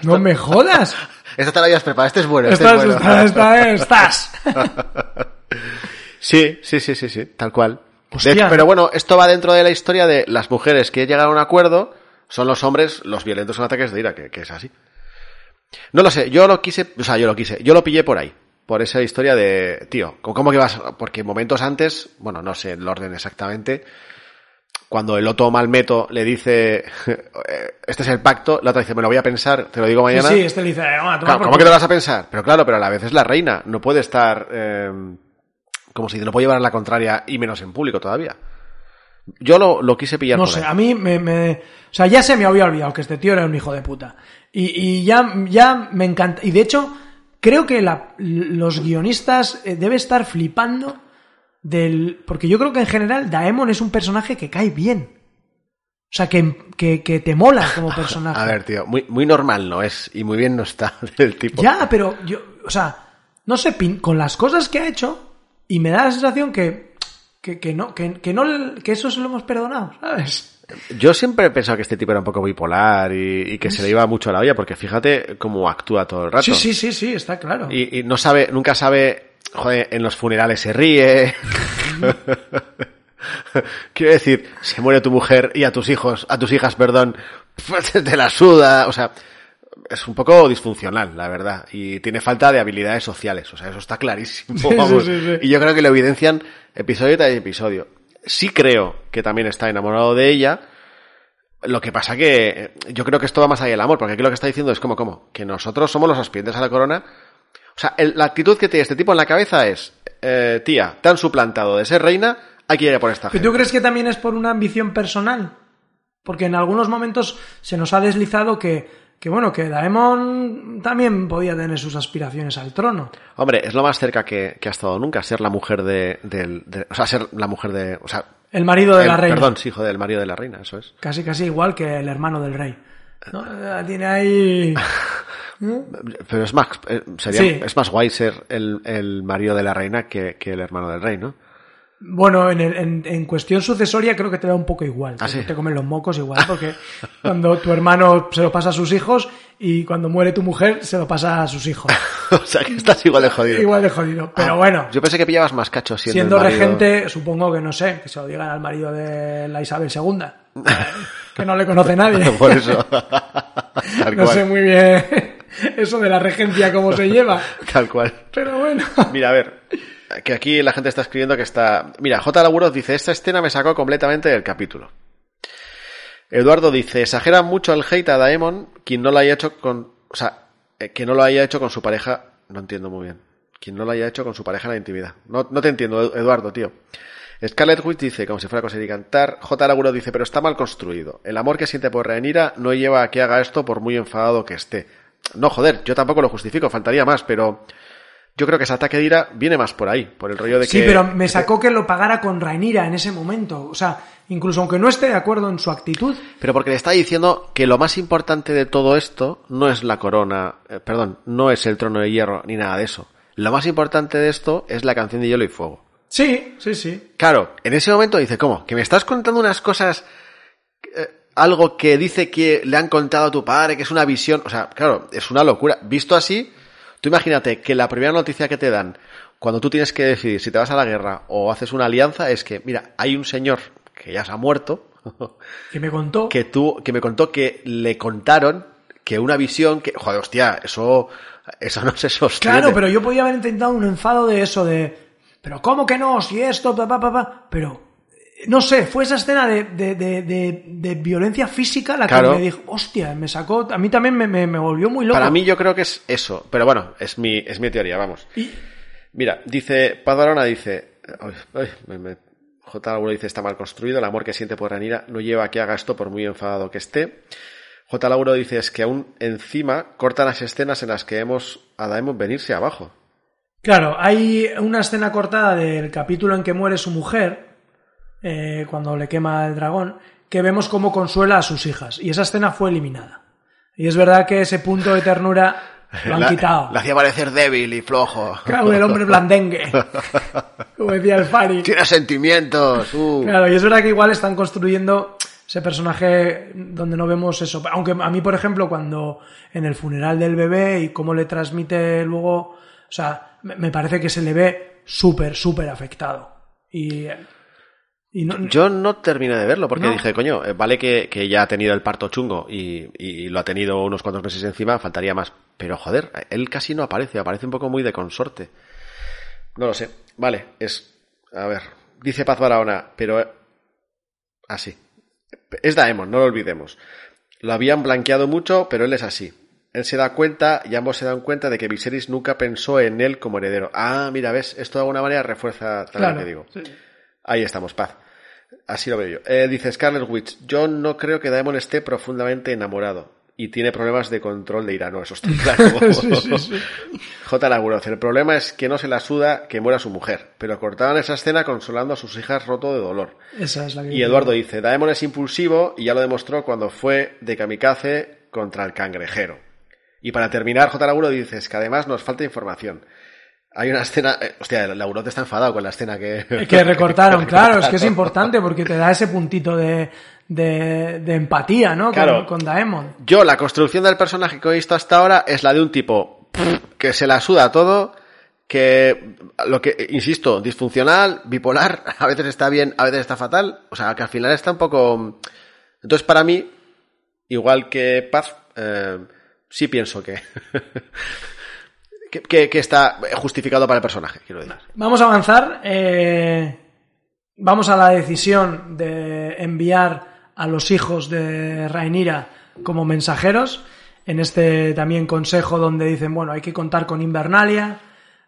No me jodas. Esta te la habías preparado, este es bueno, este es Estás, bueno. estás, estás, estás. Sí, sí, sí, sí, sí, tal cual. Hostia. pero bueno, esto va dentro de la historia de las mujeres que llegan a un acuerdo, son los hombres los violentos en ataques de ira, que, que es así. No lo sé, yo lo quise, o sea, yo lo quise, yo lo pillé por ahí, por esa historia de, tío, ¿cómo que vas? Porque momentos antes, bueno, no sé el orden exactamente, cuando el Otto Malmeto le dice, eh, este es el pacto, la otra dice, me lo voy a pensar, te lo digo mañana. sí, este le dice, "Toma, toma Claro, por ¿cómo que te culo". lo vas a pensar? Pero claro, pero a la vez es la reina. No puede estar, eh, como si te lo puede llevar a la contraria y menos en público todavía. Yo lo, lo quise pillar No por sé, ahí. a mí me, me- O sea, ya se me había olvidado que este tío era un hijo de puta. Y, y ya, ya me encanta. Y de hecho, creo que la- los guionistas eh, debe estar flipando del... Porque yo creo que en general Daemon es un personaje que cae bien. O sea, que, que, que te mola como personaje. A ver, tío, muy, muy normal no es y muy bien no está el tipo. Ya, pero yo, o sea, no sé, con las cosas que ha hecho, y me da la sensación que, que, que no, que, que no, que eso se lo hemos perdonado, ¿sabes? Yo siempre he pensado que este tipo era un poco bipolar y, y que se le iba mucho a la olla, porque fíjate cómo actúa todo el rato. Sí, sí, sí, sí, está claro. Y, y no sabe, nunca sabe, joder, en los funerales se ríe. Quiero decir, se muere tu mujer y a tus hijos, a tus hijas, perdón, te la suda, o sea, es un poco disfuncional, la verdad, y tiene falta de habilidades sociales, o sea, eso está clarísimo. Sí, sí, sí, sí. Y yo creo que lo evidencian episodio tras episodio. Sí creo que también está enamorado de ella, lo que pasa que eh, yo creo que esto va más allá del amor, porque aquí lo que está diciendo es como, como, que nosotros somos los aspirantes a la corona. O sea, el- la actitud que tiene este tipo en la cabeza es, eh, tía, te han suplantado de ser reina, hay que ir a por esta ¿Pero gente. tú crees que también es por una ambición personal? Porque en algunos momentos se nos ha deslizado que, que bueno, que Daemon también podía tener sus aspiraciones al trono. Hombre, es lo más cerca que, que ha estado nunca, ser la mujer de, o sea, ser la mujer de, o sea, El marido de el- la reina. Perdón, sí, hijo del marido de la reina, eso es. Casi, casi igual que el hermano del rey. ¿no? Eh, Tiene ahí... Pero es más, eh, sería, Sí. es más guay ser el, el marido de la reina que, que el hermano del rey, ¿no? Bueno, en, el- en, en cuestión sucesoria creo que te da un poco igual. ¿Ah, sí? Te comen los mocos igual, porque cuando tu hermano se lo pasa a sus hijos y cuando muere tu mujer se lo pasa a sus hijos. o sea, que estás igual de jodido. igual de jodido. Pero Ah, bueno, Yo pensé que pillabas más cachos siendo, siendo marido- regente, supongo que no sé, que se lo digan al marido de la Isabel II. que no le conoce nadie. Por eso. No sé muy bien eso de la regencia cómo se lleva. Tal cual. Pero bueno. Mira, a ver, que aquí la gente está escribiendo que está... Mira, J. Laburos dice, esta escena me sacó completamente del capítulo. Eduardo dice, exagera mucho el hate a Daemon quien no lo haya hecho con... O sea, eh, que no lo haya hecho con su pareja... No entiendo muy bien. Quien no lo haya hecho con su pareja en la intimidad. No, no te entiendo, Ed- Eduardo, tío. Scarlett Witch dice, como si fuera de cantar. J. Laburos dice, pero está mal construido. El amor que siente por Rhaenyra no lleva a que haga esto por muy enfadado que esté. No, joder, yo tampoco lo justifico, faltaría más, pero... Yo creo que ese ataque de ira viene más por ahí, por el rollo de que... Sí, pero me sacó que lo pagara con Rainira en ese momento. O sea, incluso aunque no esté de acuerdo en su actitud, Pero porque le está diciendo que lo más importante de todo esto no es la corona, eh, perdón, no es el trono de hierro ni nada de eso. Lo más importante de esto es la canción de hielo y fuego. sí, sí, sí. Claro, en ese momento dice, ¿cómo? ¿Que me estás contando unas cosas, eh, algo que dice que le han contado a tu padre, que es una visión? O sea, claro, es una locura. Visto así, tú imagínate que la primera noticia que te dan cuando tú tienes que decidir si te vas a la guerra o haces una alianza es que, mira, hay un señor que ya se ha muerto, Que me contó. que tú, que me contó que le contaron que una visión que, joder, hostia, eso, eso no se sostiene. Claro, pero yo podía haber intentado un enfado de eso, de. Pero ¿cómo que no? Si esto, pa, pa, pa, pa. Pero no sé, fue esa escena de, de, de, violencia física la que me dijo, hostia, me sacó, a mí también me, me, me volvió muy loco. Para mí yo creo que es eso, pero bueno, es mi, es mi teoría, vamos. Y- Mira, dice, Paz Barona dice, ay, ay, me- me- J. Lauro dice, está mal construido, el amor que siente por Ranira no lleva a que haga esto por muy enfadado que esté. J. Lauro dice, es que aún encima cortan las escenas en las que vemos a Daemon venirse abajo. Claro, hay una escena cortada del capítulo en que muere su mujer, eh, cuando le quema el dragón, que vemos cómo consuela a sus hijas. Y esa escena fue eliminada. Y es verdad que ese punto de ternura lo han La- quitado. La hacía parecer débil y flojo. Claro, el hombre blandengue. Como decía el Fari. Tiene sentimientos. uh. Claro, y es verdad que igual están construyendo ese personaje donde no vemos eso. Aunque a mí, por ejemplo, cuando en el funeral del bebé y cómo le transmite luego, o sea, me me parece que se le ve súper, súper afectado. Y, y no, Yo no terminé de verlo porque No. dije, coño, eh, vale que, que ya ha tenido el parto chungo y, y lo ha tenido unos cuantos meses encima, faltaría más. Pero joder, él casi no aparece, aparece un poco muy de consorte. No lo sé. Vale, es. A ver, dice Paz Barahona, pero. eh, Así. Es Daemon, no lo olvidemos. Lo habían blanqueado mucho, pero él es así. Él se da cuenta y ambos se dan cuenta de que Viserys nunca pensó en él como heredero. Ah, mira, ves, esto de alguna manera refuerza tal claro, que digo. sí. Ahí estamos, paz. Así lo veo yo. Eh, dice Scarlet Witch, yo no creo que Daemon esté profundamente enamorado y tiene problemas de control de ira. No, eso está claro. Sí, sí, sí. J. Laguroz, el problema es que no se la suda que muera su mujer, pero cortaban esa escena consolando a sus hijas roto de dolor. Esa es la que Y Eduardo dice, Daemon es impulsivo y ya lo demostró cuando fue de kamikaze contra el cangrejero. Y para terminar, J. Lauro dices que además nos falta información. Hay una escena, eh, hostia, Laurote está enfadado con la escena que... Que recortaron, claro, es que es importante porque te da ese puntito de, de, de empatía, ¿no? Con- Claro. Con, Daemon. Yo, la construcción del personaje que he visto hasta ahora es la de un tipo que se la suda todo, que, lo que, insisto, disfuncional, bipolar, a veces está bien, a veces está fatal, o sea, que al final está un poco... Entonces, para mí, igual que Paz, eh, sí pienso que, que, está justificado para el personaje, quiero decir. Vamos a avanzar. eh, vamos a la decisión de enviar a los hijos de Rhaenyra como mensajeros. En este también consejo donde dicen, bueno, hay que contar con Invernalia,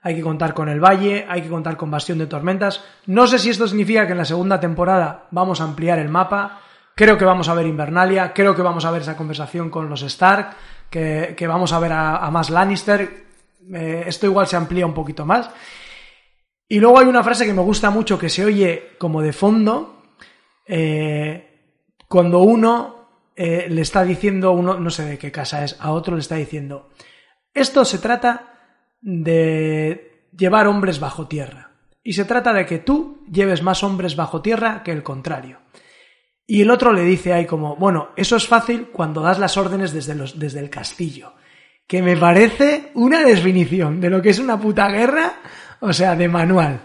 hay que contar con el Valle, hay que contar con Bastión de Tormentas. No sé si esto significa que en la segunda temporada vamos a ampliar el mapa. Creo que vamos a ver Invernalia, creo que vamos a ver esa conversación con los Stark, que, vamos a ver a más Lannister. Eh, esto igual se amplía un poquito más. Y luego hay una frase que me gusta mucho que se oye como de fondo, eh, cuando uno eh, le está diciendo, uno no sé de qué casa es, a otro le está diciendo, esto se trata de llevar hombres bajo tierra. Y se trata de que tú lleves más hombres bajo tierra que el contrario. Y el otro le dice ahí como, bueno, eso es fácil cuando das las órdenes desde, los, desde el castillo. Que me parece una definición de lo que es una puta guerra, o sea, de manual.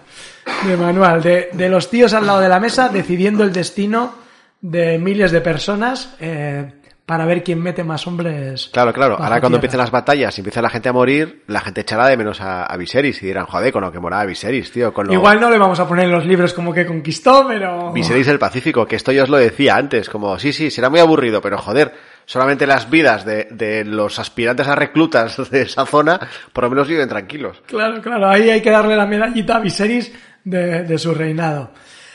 De manual, de, de los tíos al lado de la mesa decidiendo el destino de miles de personas eh, para ver quién mete más hombres. Claro, claro. Ahora cuando tierra. empiecen las batallas y empieza la gente a morir, la gente echará de menos a, a Viserys y dirán, joder, con lo que moraba Viserys, tío. Con lo... Igual no le vamos a poner en los libros como que conquistó, pero... Viserys del Pacífico, que esto yo os lo decía antes, como, sí, sí, será muy aburrido, pero joder, solamente las vidas de, de los aspirantes a reclutas de esa zona, por lo menos viven tranquilos. Claro, claro, ahí hay que darle la medallita a Viserys de, de su reinado.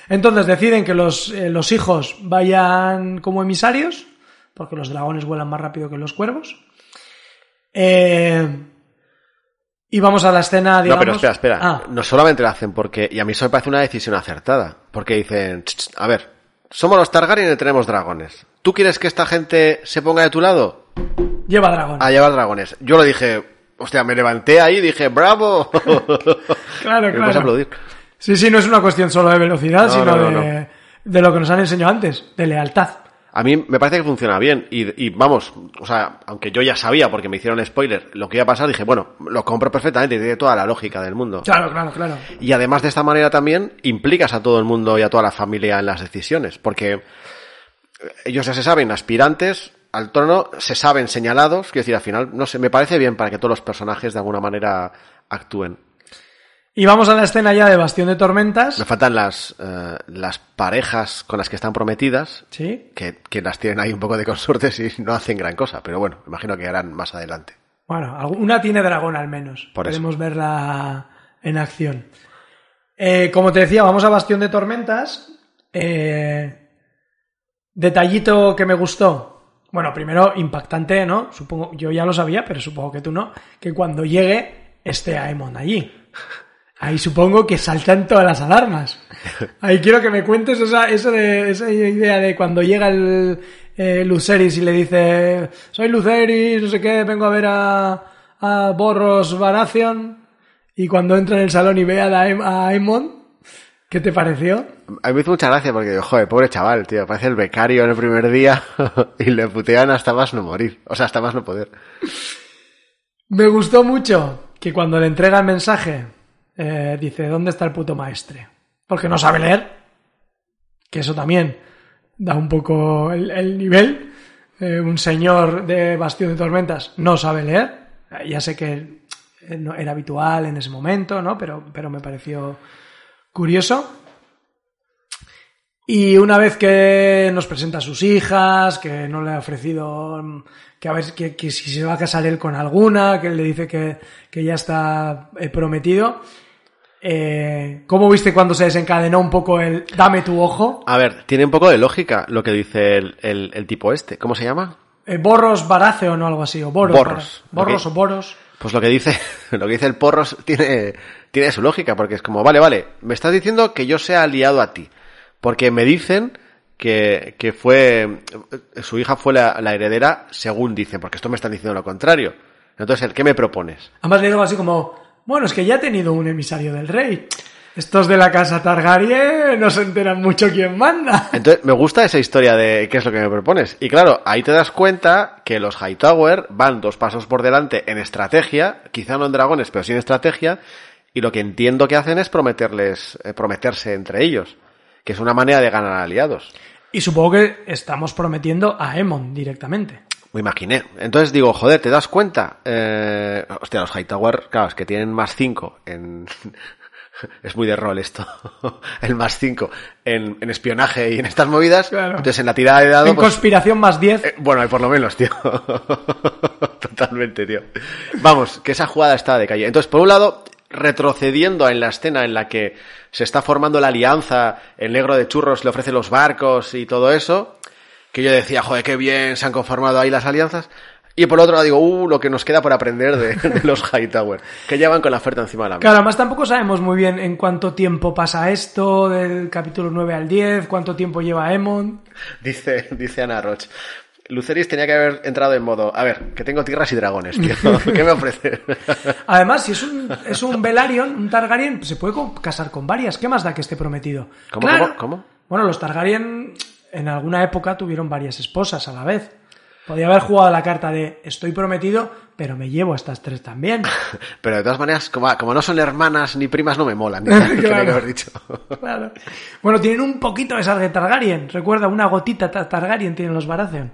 Entonces deciden que los, eh, los hijos vayan como emisarios, porque los dragones vuelan más rápido que los cuervos. Eh, y vamos a la escena, digamos... No, pero espera, espera. Ah, No solamente lo hacen porque, y a mí eso me parece una decisión acertada, porque dicen, "Ch, ch, a ver, somos los Targaryen y tenemos dragones. ¿Tú quieres que esta gente se ponga de tu lado? lleva dragón. A llevar dragones. Yo lo dije, hostia, me levanté ahí y dije, bravo. Claro, Me puse a claro. aplaudir. Sí, sí, no es una cuestión solo de velocidad, No, sino no, no, de, de lo que nos han enseñado antes, de lealtad. A mí me parece que funciona bien y, y vamos, o sea, aunque yo ya sabía porque me hicieron spoiler lo que iba a pasar, dije, bueno, lo compro perfectamente y tiene toda la lógica del mundo. Claro, claro, claro. Y además de esta manera también implicas a todo el mundo y a toda la familia en las decisiones, porque ellos ya se saben aspirantes al trono, se saben señalados, quiero decir, al final, no sé, me parece bien para que todos los personajes de alguna manera actúen. Y vamos a la escena ya de Bastión de Tormentas. Me faltan las, eh, las parejas con las que están prometidas, Sí. que, que las tienen ahí un poco de consortes y no hacen gran cosa, pero bueno, imagino que harán más adelante. Bueno, una tiene dragón al menos. Por eso. Podemos verla en acción. Eh, como te decía, vamos a Bastión de Tormentas. Eh, detallito que me gustó. Bueno, primero impactante, ¿no? Supongo, yo ya lo sabía, pero supongo que tú no. Que cuando llegue esté Aemon allí. Ahí supongo que saltan todas las alarmas. Ahí quiero que me cuentes esa, esa, de- esa idea de cuando llega el eh, Luceris y le dice soy Luceris, no sé qué, vengo a ver a, a Borros Baratheon y cuando entra en el salón y ve a, Daem- a ¿qué te pareció? A mí me hizo mucha gracia porque digo, joder, pobre chaval, tío, parece el becario en el primer día y le putean hasta más no morir, o sea, hasta más no poder. Me gustó mucho que cuando le entrega el mensaje eh, dice ¿dónde está el puto maestre? Porque no sabe leer, que eso también da un poco el, el nivel. Eh, un señor de Bastión de Tormentas no sabe leer. Ya sé que eh, no era habitual en ese momento, ¿no? Pero, pero me pareció curioso. Y una vez que nos presenta a sus hijas, que no le ha ofrecido mm, que a ver que, que si se va a casar él con alguna, que él le dice que, que ya está eh, prometido. Eh, ¿Cómo viste cuando se desencadenó un poco el dame tu ojo? A ver, tiene un poco de lógica lo que dice el, el- el tipo este, ¿cómo se llama? Eh, Borros Baratheon o algo así, o Boros. Borros. Borros Ok. o Boros. Pues lo que dice, lo que dice el Porros tiene, tiene su lógica, porque es como, vale, vale, me estás diciendo que yo sea aliado a ti, porque me dicen que, que fue, su hija fue la, la heredera, según dicen, porque esto me están diciendo lo contrario. Entonces, ¿qué me propones? Además le digo así como, bueno, es que ya ha tenido un emisario del rey. Estos de la casa Targaryen no se enteran mucho quién manda. Entonces, me gusta esa historia de qué es lo que me propones. Y claro, ahí te das cuenta que los Hightower van dos pasos por delante en estrategia, quizá no en dragones, pero sí en estrategia, y lo que entiendo que hacen es prometerles, eh, prometerse entre ellos, que es una manera de ganar aliados. Y supongo que estamos prometiendo a Emon directamente. Me imaginé. Entonces digo, joder, ¿te das cuenta? Eh, hostia, los Hightower, claro, es que tienen más 5 en... es muy de rol esto. El más 5 en, en espionaje y en estas movidas. Claro. Entonces en la tirada de dado... en pues, conspiración más 10. eh, bueno, hay por lo menos, tío. Totalmente, tío. Vamos, que esa jugada está de calle. Entonces, por un lado, retrocediendo en la escena en la que se está formando la alianza, el negro de churros le ofrece los barcos y todo eso, que yo decía, joder, qué bien se han conformado ahí las alianzas. Y por otro lado digo, uh, lo que nos queda por aprender de, de los Hightower, que ya van con la oferta encima de la mesa. Claro, además tampoco sabemos muy bien en cuánto tiempo pasa esto, del capítulo 9 al 10, cuánto tiempo lleva Emon. Dice, dice Ana Roch. Luceris tenía que haber entrado en modo, a ver, que tengo tierras y dragones, tío. ¿Qué me ofreces? Además, si es un, es un Velaryon, un Targaryen, se puede casar con varias. ¿Qué más da que esté prometido? ¿Cómo, Claro. cómo, cómo? Bueno, los Targaryen en alguna época tuvieron varias esposas a la vez. Podía haber jugado la carta de estoy prometido, pero me llevo a estas tres también. Pero de todas maneras, como, como no son hermanas ni primas, no me molan. Que Claro. haber dicho. Claro. Bueno, tienen un poquito de sangre Targaryen. Recuerda, una gotita ta- Targaryen tienen los Baratheon.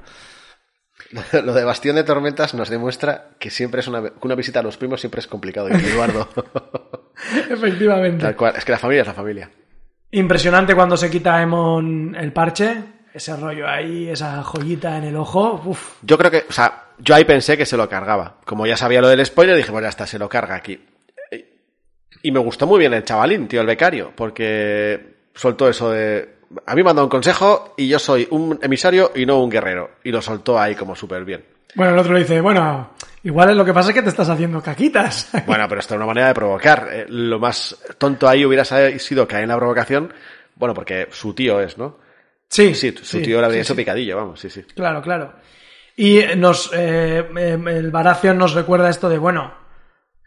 Lo de Bastión de Tormentas nos demuestra que siempre es una, visita a los primos siempre es complicado, Eduardo. Efectivamente. Tal cual. Es que la familia es la familia. Impresionante cuando se quita a Emon el parche. Ese rollo ahí, esa joyita en el ojo. Uf. Yo creo que, o sea, yo ahí pensé que se lo cargaba. Como ya sabía lo del spoiler, dije, bueno, ya está, se lo carga aquí. Y me gustó muy bien el chavalín, tío, el becario, porque soltó eso de... A mí me han dado un consejo y yo soy un emisario y no un guerrero. Y lo soltó ahí como súper bien. Bueno, el otro le dice, bueno, igual es lo que pasa es que te estás haciendo caquitas. Bueno, pero esto es una manera de provocar. Eh, lo más tonto ahí hubiera sido caer en la provocación, bueno, porque su tío es, ¿no? Sí, Sí, su tío le habría sí, hecho sí. picadillo, vamos, sí, sí. Claro, claro. Y nos, eh, eh, el Baratheon nos recuerda esto de, bueno,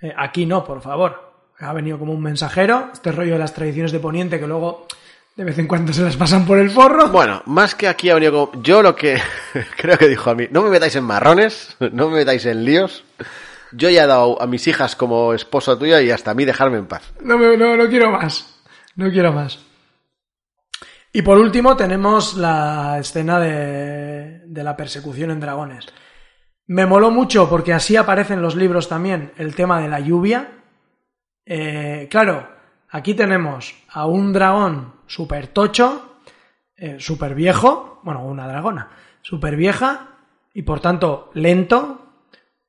eh, aquí no, por favor. Ha venido como un mensajero, este rollo de las tradiciones de Poniente que luego de vez en cuando se las pasan por el forro. Bueno, más que aquí ha venido como... Yo lo que creo que dijo a mí, no me metáis en marrones, no me metáis en líos. Yo ya he dado a mis hijas como esposo tuya y hasta a mí dejarme en paz. No, me- no, no quiero más. No quiero más. Y por último tenemos la escena de, de la persecución en dragones. Me moló mucho porque así aparece en los libros también el tema de la lluvia. Eh, claro, aquí tenemos a un dragón super tocho, eh, super viejo, bueno, una dragona, super vieja y por tanto lento,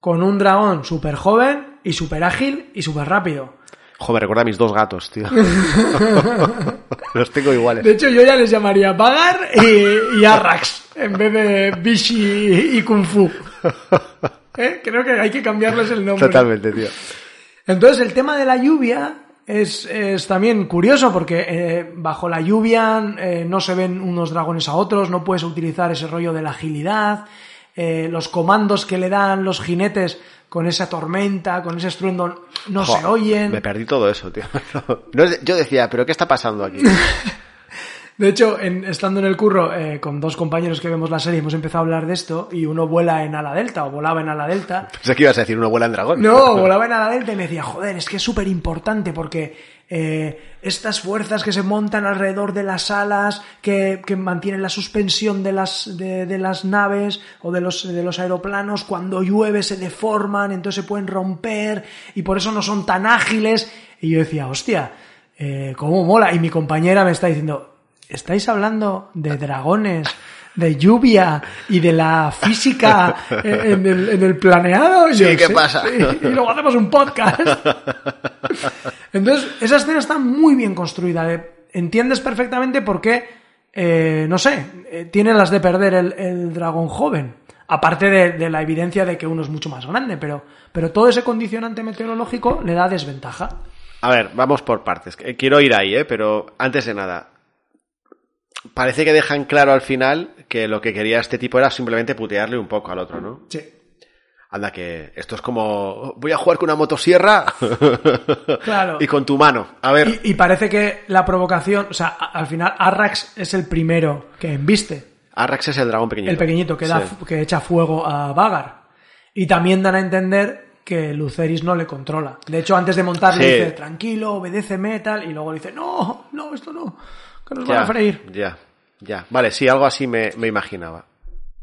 con un dragón super joven y super ágil y super rápido. Joder, recuerda a mis dos gatos, tío. Los tengo iguales. De hecho, yo ya les llamaría Bagar y, y Arrax en vez de Bishi y Kung Fu. ¿Eh? Creo que hay que cambiarles el nombre. Totalmente, tío. Entonces, el tema de la lluvia es, es también curioso porque eh, bajo la lluvia eh, no se ven unos dragones a otros, no puedes utilizar ese rollo de la agilidad, eh, los comandos que le dan los jinetes con esa tormenta, con ese estruendo, no se oyen. Me perdí todo eso, tío. No yo decía, ¿pero qué está pasando aquí? De hecho, en- estando en el curro eh, con dos compañeros que vemos la serie, hemos empezado a hablar de esto y uno vuela en ala delta o volaba en ala delta. Pensé que ibas a decir una abuela en dragón. No, volaba en ala delta y me decía, joder, es que es súper importante porque eh, estas fuerzas que se montan alrededor de las alas, que, que mantienen la suspensión de las, de, las naves o de los, de los aeroplanos, cuando llueve se deforman, entonces se pueden romper y por eso no son tan ágiles. Y yo decía, hostia, eh, cómo mola. Y mi compañera me está diciendo, ¿estáis hablando de dragones? De lluvia y de la física eh, en el, en el planeado. Y Sí, yo, ¿qué pasa? Y luego hacemos un podcast. Entonces, esa escena está muy bien construida. de- entiendes perfectamente por qué, eh, no sé, eh, tiene las de perder el, el dragón joven. Aparte de, de la evidencia de que uno es mucho más grande, pero, pero todo ese condicionante meteorológico le da desventaja. A ver, vamos por partes. Eh, Quiero ir ahí, ¿eh? Pero antes de nada, parece que dejan claro al final que lo que quería este tipo era simplemente putearle un poco al otro, ¿no? Sí. Anda, que esto es como, voy a jugar con una motosierra Claro. y con tu mano. A ver, Y, y parece que la provocación, o sea, al final Arrax es el primero que embiste. Arrax es el dragón pequeñito. El pequeñito que, da, Sí. que echa fuego a Vagar. Y también dan a entender que Luceris no le controla. De hecho, antes de montar le dice, tranquilo, obedéceme, tal, y luego le dice, no, no, esto no, que nos van Ya, a freír. ya, ya. Vale, sí, algo así me, me imaginaba.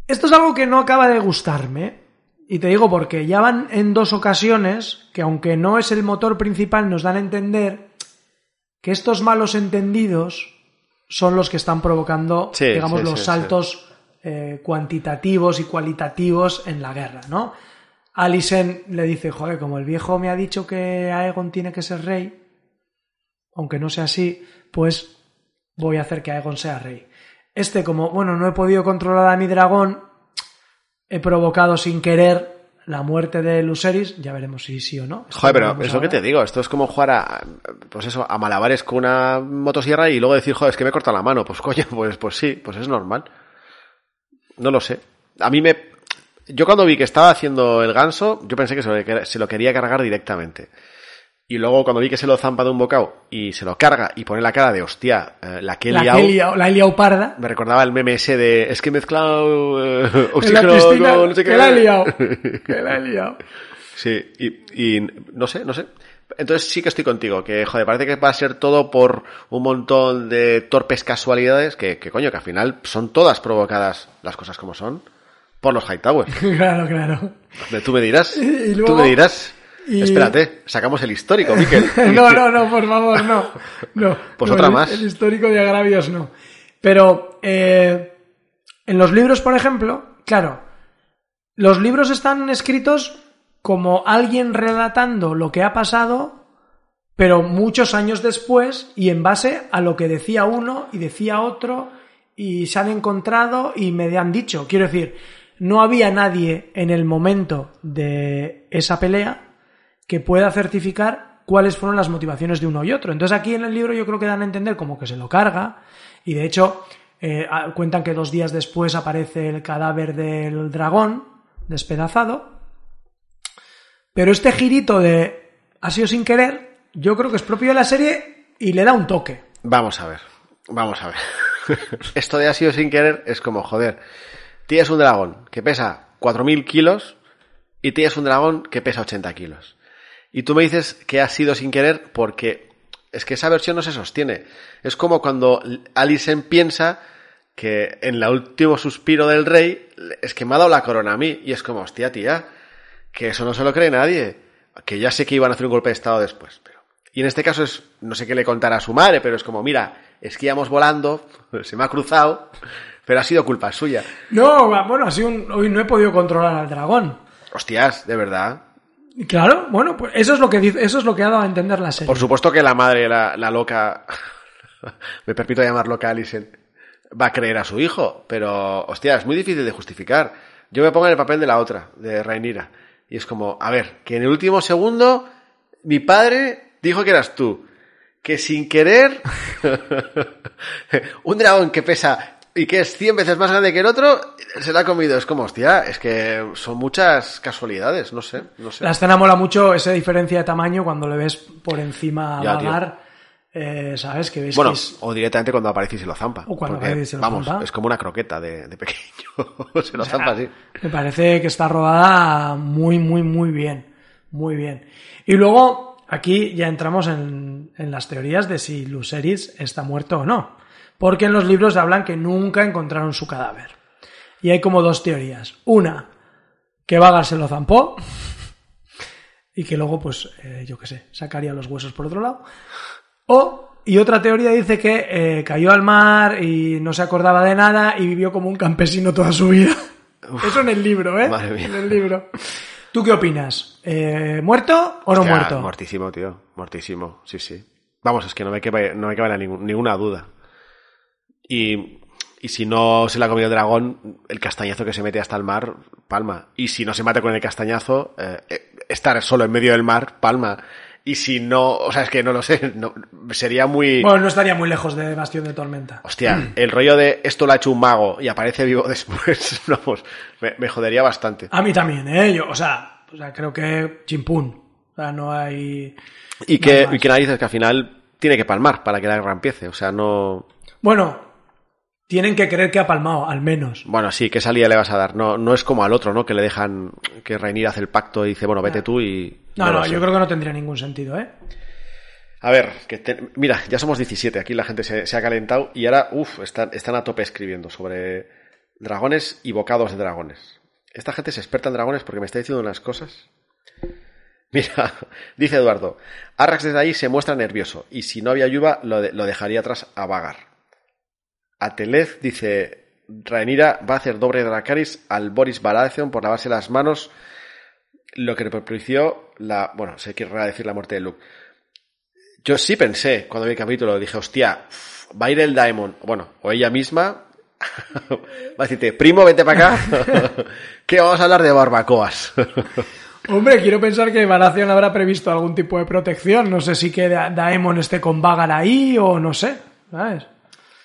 Esto es algo que no acaba de gustarme. Y te digo porque ya van en dos ocasiones que aunque no es el motor principal nos dan a entender que estos malos entendidos son los que están provocando, Sí, digamos, sí, los sí, saltos eh, cuantitativos y cualitativos en la guerra, ¿no? Alicent le dice, joder, como el viejo me ha dicho que Aegon tiene que ser rey, aunque no sea así, pues voy a hacer que Aegon sea rey. Este, como, bueno, no he podido controlar a mi dragón, he provocado sin querer la muerte de Luceris, ya veremos si sí o no. Esto Joder, pero es lo que te digo, esto es como jugar a, pues eso, a malabares con una motosierra y luego decir, joder, es que me corta la mano. Pues coño, pues, pues sí, pues es normal. No lo sé. A mí me... Yo cuando vi que estaba haciendo el ganso, yo pensé que se lo, se lo quería cargar directamente. Y luego cuando vi que se lo zampa de un bocado y se lo carga y pone la cara de hostia, eh, la que he La liado", que he liado- la he liado parda. me recordaba el meme ese de es que he mezclado eh, oxígeno piscina, con no sé qué. que la he liado. Que la he liado. Sí, y, y no sé, no sé. Entonces sí que estoy contigo, que joder, parece que va a ser todo por un montón de torpes casualidades que, que coño, que al final son todas provocadas las cosas como son por los Hightower. claro, claro. Tú me dirás, Y tú me dirás. Y- Espérate, sacamos el histórico, Miquel. no, no, no, por favor, no. no Pues No, otra el- más. El histórico de agravios no. Pero eh, en los libros, por ejemplo, claro, los libros están escritos como alguien relatando lo que ha pasado, pero muchos años después y en base a lo que decía uno y decía otro y se han encontrado y me han dicho. Quiero decir, no había nadie en el momento de esa pelea que pueda certificar cuáles fueron las motivaciones de uno y otro. Entonces aquí en el libro yo creo que dan a entender como que se lo carga y de hecho eh, cuentan que dos días después aparece el cadáver del dragón despedazado. Pero este girito de ha sido sin querer, yo creo que es propio de la serie y le da un toque. Vamos a ver, vamos a ver. Esto de ha sido sin querer es como, joder, tienes un dragón que pesa 4.000 kilos y tienes un dragón que pesa 80 kilos. Y tú me dices que ha sido sin querer porque es que esa versión no se sostiene. Es como cuando Alicent piensa que en el último suspiro del rey es que me ha dado la corona a mí y es como, hostia, tía, que eso no se lo cree nadie. Que ya sé que iban a hacer un golpe de estado después, pero Y en este caso es, no sé qué le contará a su madre, pero es como, mira, es que íbamos volando, se me ha cruzado, pero ha sido culpa suya. No, bueno, así un, hoy no he podido controlar al dragón. Hostias, de verdad. Claro, bueno, pues eso es lo que dice, eso es lo que ha dado a entender la serie. Por supuesto que la madre, la, la loca, me permito llamar loca Alison, va a creer a su hijo, pero, hostia, es muy difícil de justificar. Yo me pongo en el papel de la otra, de Rhaenyra, y es como, a ver, que en el último segundo mi padre dijo que eras tú, que sin querer un dragón que pesa y que es 100 veces más grande que el otro, se la ha comido. Es como, hostia, es que son muchas casualidades, no sé, no sé. La escena mola mucho esa diferencia de tamaño cuando le ves por encima a Ya. Vagar, eh, ¿sabes? Que ves Bueno, que es... o directamente cuando aparece y se lo zampa. O cuando porque, aparece y se lo vamos, zampa. es como una croqueta de, de pequeño. se lo O sea, zampa así. Me parece que está rodada muy, muy, muy bien. Muy bien. Y luego, aquí ya entramos en, en las teorías de si Luceris está muerto o no. Porque en los libros hablan que nunca encontraron su cadáver. Y hay como dos teorías. Una, que Vagar se lo zampó. Y que luego, pues, eh, yo qué sé, sacaría los huesos por otro lado. O, y otra teoría dice que eh, cayó al mar y no se acordaba de nada y vivió como un campesino toda su vida. Eso en el libro, ¿eh? Madre mía. En el libro. ¿Tú qué opinas? Eh, ¿Muerto o no Hostia, muerto? Muertísimo, tío. Muertísimo, sí, sí. Vamos, es que no me cabe, no me ninguna duda. Y, y si no se le ha comido el dragón, el castañazo que se mete hasta el mar, palma. Y si no se mata con el castañazo, eh, eh, estar solo en medio del mar, palma. Y si no, o sea, es que no lo sé, no- sería muy... Bueno, no estaría muy lejos de Bastión de Tormenta. Hostia, el rollo de esto lo ha hecho un mago y aparece vivo después, vamos, me, me jodería bastante. A mí también, ¿eh? Yo, o sea, o sea, creo que chimpún. O sea, no hay... Y que, y que narices que al final tiene que palmar para que la guerra empiece, o sea, no... Bueno, tienen que creer que ha palmado, al menos. Bueno, sí, ¿qué salida le vas a dar? No, no es como al otro, ¿no? Que le dejan que Rhaenyra hace el pacto y dice, bueno, vete tú y... No, no, yo creo que no tendría ningún sentido, ¿eh? A ver, que te- mira, ya somos 17, aquí la gente se, se ha calentado y ahora, uff, están, están a tope escribiendo sobre dragones y bocados de dragones. Esta gente es experta en dragones porque me está diciendo unas cosas. Mira, dice Eduardo, Arrax desde ahí se muestra nervioso y si no había lluvia lo, de- lo dejaría atrás a Vagar. Atelez dice, Rhaenyra va a hacer doble de Dracarys al Boris Baratheon por lavarse las manos, lo que le propició la, bueno, se quiere decir la muerte de Luke. Yo sí pensé, cuando vi el capítulo, dije, hostia, va a ir el Daemon, bueno, o ella misma, va a decirte, primo, vete para acá, que vamos a hablar de barbacoas. Hombre, quiero pensar que Baratheon habrá previsto algún tipo de protección. No sé si que Da- Daemon esté con Vagar ahí o no sé, ¿sabes?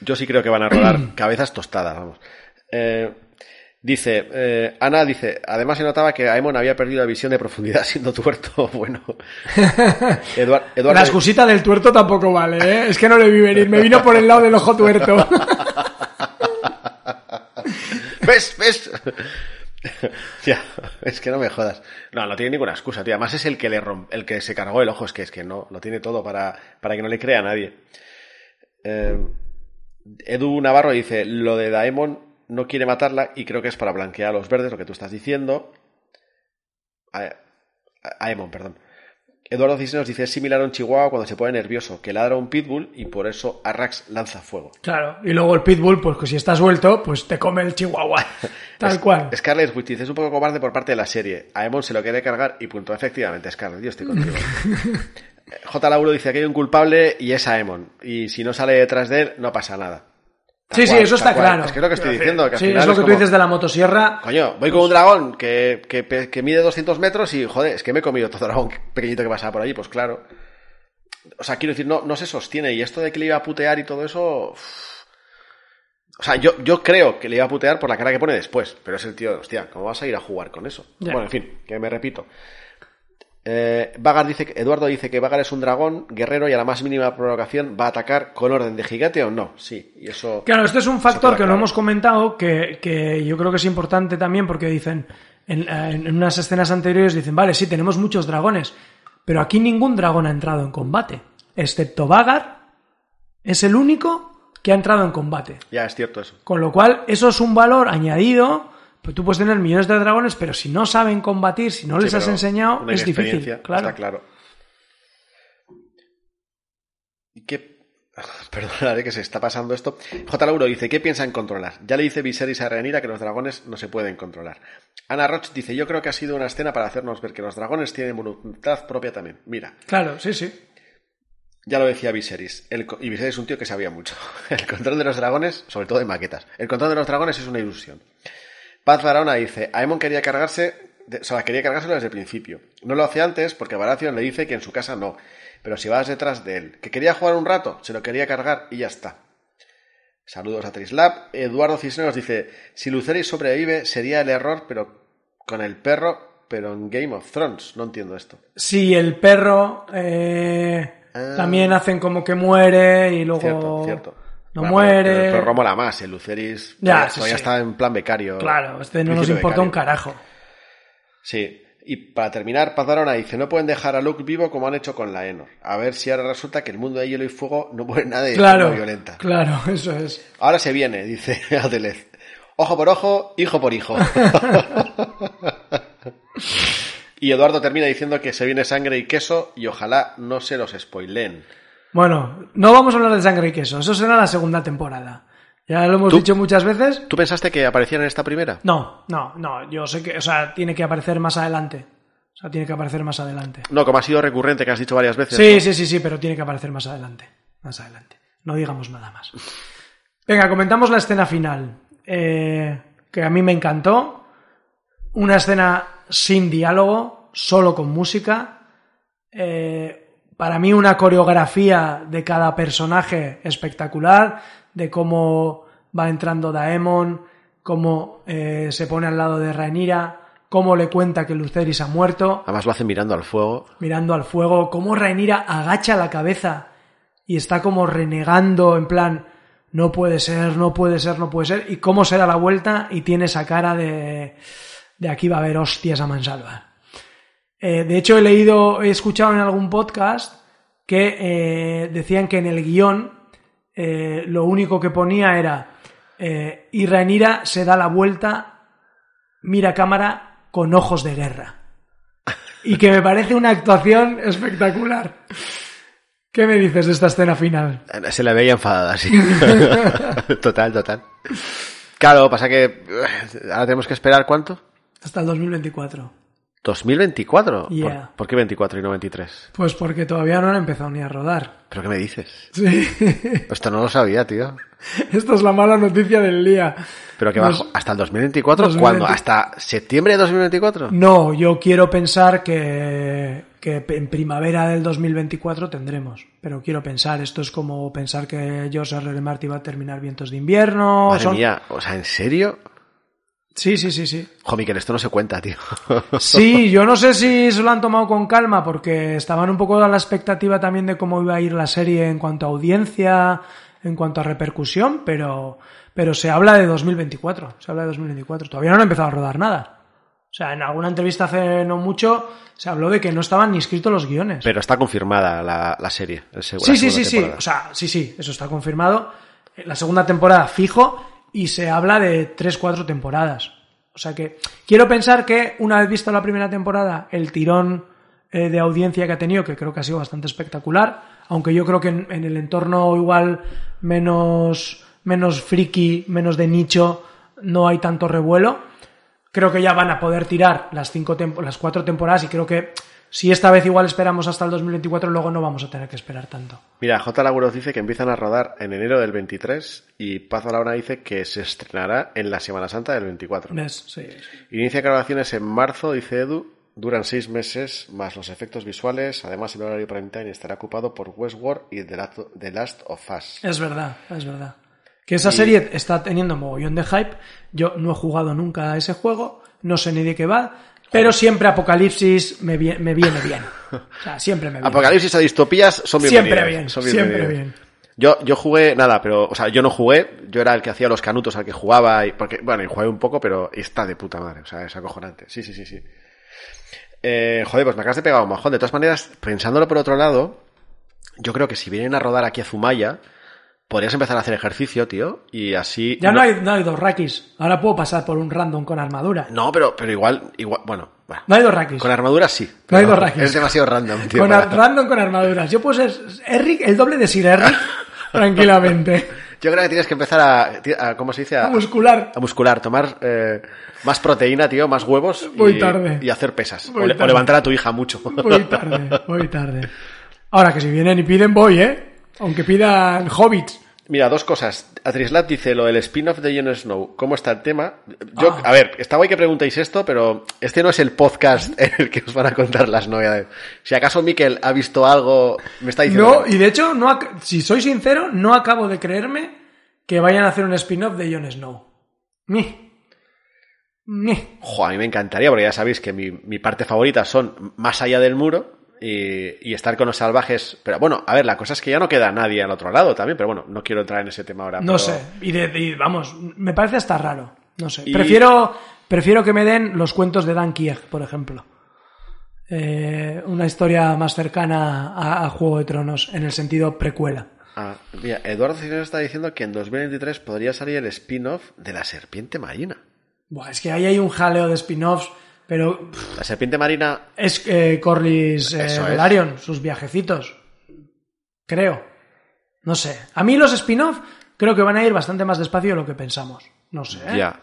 Yo sí creo que van a rodar cabezas tostadas, vamos. Eh, dice, eh, Ana dice, además se notaba que Aemon había perdido la visión de profundidad siendo tuerto. Bueno, Eduard- Eduardo, La excusita del tuerto tampoco vale, ¿eh? Es que no le vi venir, me vino por el lado del ojo tuerto. ¿Ves? ¿Ves? ya, es que no me jodas. No, no tiene ninguna excusa, tío. Además es el que le romp- el que se cargó el ojo, es que es que no, lo tiene todo para, para que no le crea a nadie. Eh, Edu Navarro dice, lo de Daemon no quiere matarla y creo que es para blanquear a los verdes, lo que tú estás diciendo. A, Aemon, perdón. Eduardo Cisneros dice, es similar a un chihuahua cuando se pone nervioso, que ladra un pitbull y por eso Arrax lanza fuego. Claro, y luego el pitbull, pues que si está suelto, pues te come el chihuahua. Tal Es- cual. Scarlett Witch dice, es un poco cobarde por parte de la serie. A Emon se lo quiere cargar y punto. Efectivamente, Scarlett, yo estoy contigo. J. Lauro dice que hay un culpable y es Aemon. Y si no sale detrás de él, no pasa nada. Tal Sí, sí, eso está claro. Es que es lo que estoy diciendo. Que al sí, final es lo que como, tú dices de la motosierra. Coño, voy con un dragón que, que, mide 200 metros y, joder, es que me he comido todo dragón pequeñito que pasaba por allí, pues claro. O sea, quiero decir, no, no se sostiene. Y esto de que le iba a putear y todo eso... uff. O sea, yo, yo creo que le iba a putear por la cara que pone después. Pero es el tío, hostia, ¿cómo vas a ir a jugar con eso? Ya. Bueno, en fin, que me repito. Eh, Vagar dice que, Eduardo dice que Vagar es un dragón guerrero y a la más mínima provocación va a atacar con orden de gigante o no. Sí, y eso... Claro, este es un factor que no claro. hemos comentado que, que yo creo que es importante también porque dicen, en, en unas escenas anteriores dicen, vale, sí, tenemos muchos dragones, pero aquí ningún dragón ha entrado en combate, excepto Vagar, es el único que ha entrado en combate. Ya es cierto eso. Con lo cual, eso es un valor añadido. Pues tú puedes tener millones de dragones, pero si no saben combatir, si no les Sí, has enseñado, es difícil. Claro. Está claro. ¿Y qué? Perdonad que se está pasando esto. J. Lauro dice, ¿qué piensan controlar? Ya le dice Viserys a Rhaenyra que los dragones no se pueden controlar. Ana Roch dice, yo creo que ha sido una escena para hacernos ver que los dragones tienen voluntad propia también. Mira, Claro, sí, sí. ya lo decía Viserys. El y Viserys es un tío que sabía mucho. El control de los dragones, sobre todo en maquetas, el control de los dragones es una ilusión. Paz Barona dice, Aemon quería cargarse, de- o sea, quería cargárselo desde el principio. No lo hace antes porque Baratheon le dice que en su casa no. Pero si vas detrás de él, que quería jugar un rato, se lo quería cargar y ya está. Saludos a Trislab. Eduardo Cisneros dice, si Lucerys sobrevive sería el error, pero con el perro, pero en Game of Thrones. No entiendo esto. Sí, el perro eh, Ah. también hacen como que muere y luego Cierto, cierto. No Bueno, muere. Pero, pero el perro mola más, el Lucerys Ya, sí, sí. está en plan becario. Claro, este no nos importa un carajo. Sí. Y para terminar, Paz Barona dice, no pueden dejar a Luke vivo como han hecho con la Enor. A ver si ahora resulta que el mundo de hielo y fuego no muere nadie de Claro, forma violenta. claro, eso es. Ahora se viene, dice Adelez. Ojo por ojo, hijo por hijo. y Eduardo termina diciendo que se viene sangre y queso y ojalá no se los spoileen. Bueno, no vamos a hablar de sangre y queso, eso será la segunda temporada. Ya lo hemos ¿Tú? dicho muchas veces. ¿Tú pensaste que aparecían en esta primera? No, no, no, yo sé que, o sea, tiene que aparecer más adelante. O sea, tiene que aparecer más adelante. No, como ha sido recurrente que has dicho varias veces. Sí, ¿no? sí, sí, sí, pero tiene que aparecer más adelante. Más adelante. No digamos nada más. Venga, comentamos la escena final. eh, que a mí me encantó. Una escena sin diálogo, solo con música. Eh, para mí una coreografía de cada personaje espectacular, de cómo va entrando Daemon, cómo eh, se pone al lado de Rhaenyra, cómo le cuenta que Lucerys ha muerto Además lo hace mirando al fuego. mirando al fuego, cómo Rhaenyra agacha la cabeza y está como renegando en plan no puede ser, no puede ser, no puede ser y cómo se da la vuelta y tiene esa cara de de aquí va a haber hostias a mansalva. Eh, de hecho he leído, he escuchado en algún podcast que eh, decían que en el guion eh, lo único que ponía era y se da la vuelta, mira cámara con ojos de guerra y que me parece una actuación espectacular. ¿Qué me dices de esta escena final? Se la veía enfadada, sí. total, total. Claro, pasa que ahora tenemos que esperar cuánto? Hasta el 2024. 2024. Yeah. ¿Por, por qué 24 y no 23? Pues porque todavía no han empezado ni a rodar. ¿Pero qué me dices? Sí. Esto no lo sabía, tío. Esta es la mala noticia del día. ¿Pero que bajo? ¿Hasta el 2024? 2020. ¿Cuándo? ¿Hasta septiembre de 2024? No, yo quiero pensar que, que en primavera del 2024 tendremos. Pero quiero pensar, esto es como pensar que George R. R. Martin va a terminar Vientos de Invierno. Madre son- mía, o sea, ¿en serio? Sí, sí, sí, sí. Jo, Miquel, esto no se cuenta, tío. Sí, yo no sé si se lo han tomado con calma porque estaban un poco a la expectativa también de cómo iba a ir la serie en cuanto a audiencia, en cuanto a repercusión, pero, pero se habla de 2024, se habla de 2024. Todavía no han empezado a rodar nada. O sea, en alguna entrevista hace no mucho se habló de que no estaban ni escritos los guiones. Pero está confirmada la, la serie. el sí, sí, sí, sí. O sea, sí, sí, eso está confirmado. La segunda temporada fijo y se habla de tres, cuatro temporadas. O sea que quiero pensar que una vez visto la primera temporada, el tirón eh, de audiencia que ha tenido, que creo que ha sido bastante espectacular, aunque yo creo que en, el entorno igual menos, menos friki, menos de nicho, no hay tanto revuelo. Creo que ya van a poder tirar las cinco las cuatro temporadas y creo que si esta vez igual esperamos hasta el 2024, luego no vamos a tener que esperar tanto. Mira, J. Laguros dice que empiezan a rodar en enero del 23 y Paz Laura dice que se estrenará en la Semana Santa del 24. ¿Ves? Sí, sí. Inicia grabaciones en marzo, dice Edu. Duran seis meses más los efectos visuales. Además, el horario prime time estará ocupado por Westworld y The Last, The Last of Us. Es verdad, es verdad. Que esa serie está teniendo mogollón de hype. Yo no he jugado nunca a ese juego, no sé ni de qué va, pero siempre Apocalipsis me, vie- me viene bien. O sea, siempre me viene. Apocalipsis a distopías son bienvenidos. Siempre bien, son siempre bien. Yo, yo jugué nada, pero, o sea, yo no jugué, yo era el que hacía los canutos al que jugaba, y, porque, bueno, y jugué un poco, pero está de puta madre, o sea, es acojonante. Sí, sí, sí, sí. Eh, joder, pues me acabas de pegar un majón. De todas maneras, pensándolo por otro lado, yo creo que si vienen a rodar aquí a Zumaya, Podrías empezar a hacer ejercicio, tío, y así... Ya no, hay, no hay dos rakis. Ahora puedo pasar por un random con armadura. No, pero, pero igual, igual, bueno, bueno. No hay dos rakis. Con armadura sí. No hay dos rakis. Es demasiado random, tío. Con para- random con armaduras. Yo puedo ser Eric, el doble de Sir Eric, tranquilamente. Yo creo que tienes que empezar a, a- ¿cómo se dice? A, A muscular. a muscular, tomar eh, más proteína, tío, más huevos Voy y, tarde. y hacer pesas. O, le- o levantar a tu hija mucho. Voy tarde, voy tarde. Ahora que si vienen y piden, voy, ¿eh? Aunque pidan hobbits. Mira, dos cosas. Atrislat dice lo del spin-off de Jon Snow. ¿Cómo está el tema? Yo, Ah. a ver, está guay que preguntéis esto, pero este no es el podcast en el que os van a contar las novedades. Si acaso Miquel ha visto algo, me está diciendo. No, y de hecho, no si soy sincero, no acabo de creerme que vayan a hacer un spin-off de Jon Snow. Ni. Ni. Jo, a mí me encantaría, porque ya sabéis que mi, mi parte favorita son Más allá del muro y, y estar con los salvajes. Pero bueno, a ver, la cosa es que ya no queda nadie al otro lado también, pero bueno, no quiero entrar en ese tema ahora. No pero- sé. Y, de, y vamos, me parece hasta raro. No sé. Y- Prefiero, prefiero que me den los cuentos de Dan Kieg, por ejemplo. Eh, una historia más cercana a, a Juego de Tronos, en el sentido precuela. Ah, mira, Eduardo Cisneros está diciendo que en 2023 podría salir el spin-off de la serpiente marina. Buah, es que ahí hay un jaleo de spin-offs, pero La serpiente marina es eh, Corlys eh. Velaryon, sus viajecitos. Creo. No sé. A mí los spin-off creo que van a ir bastante más despacio de lo que pensamos. No sé. ¿eh? Ya.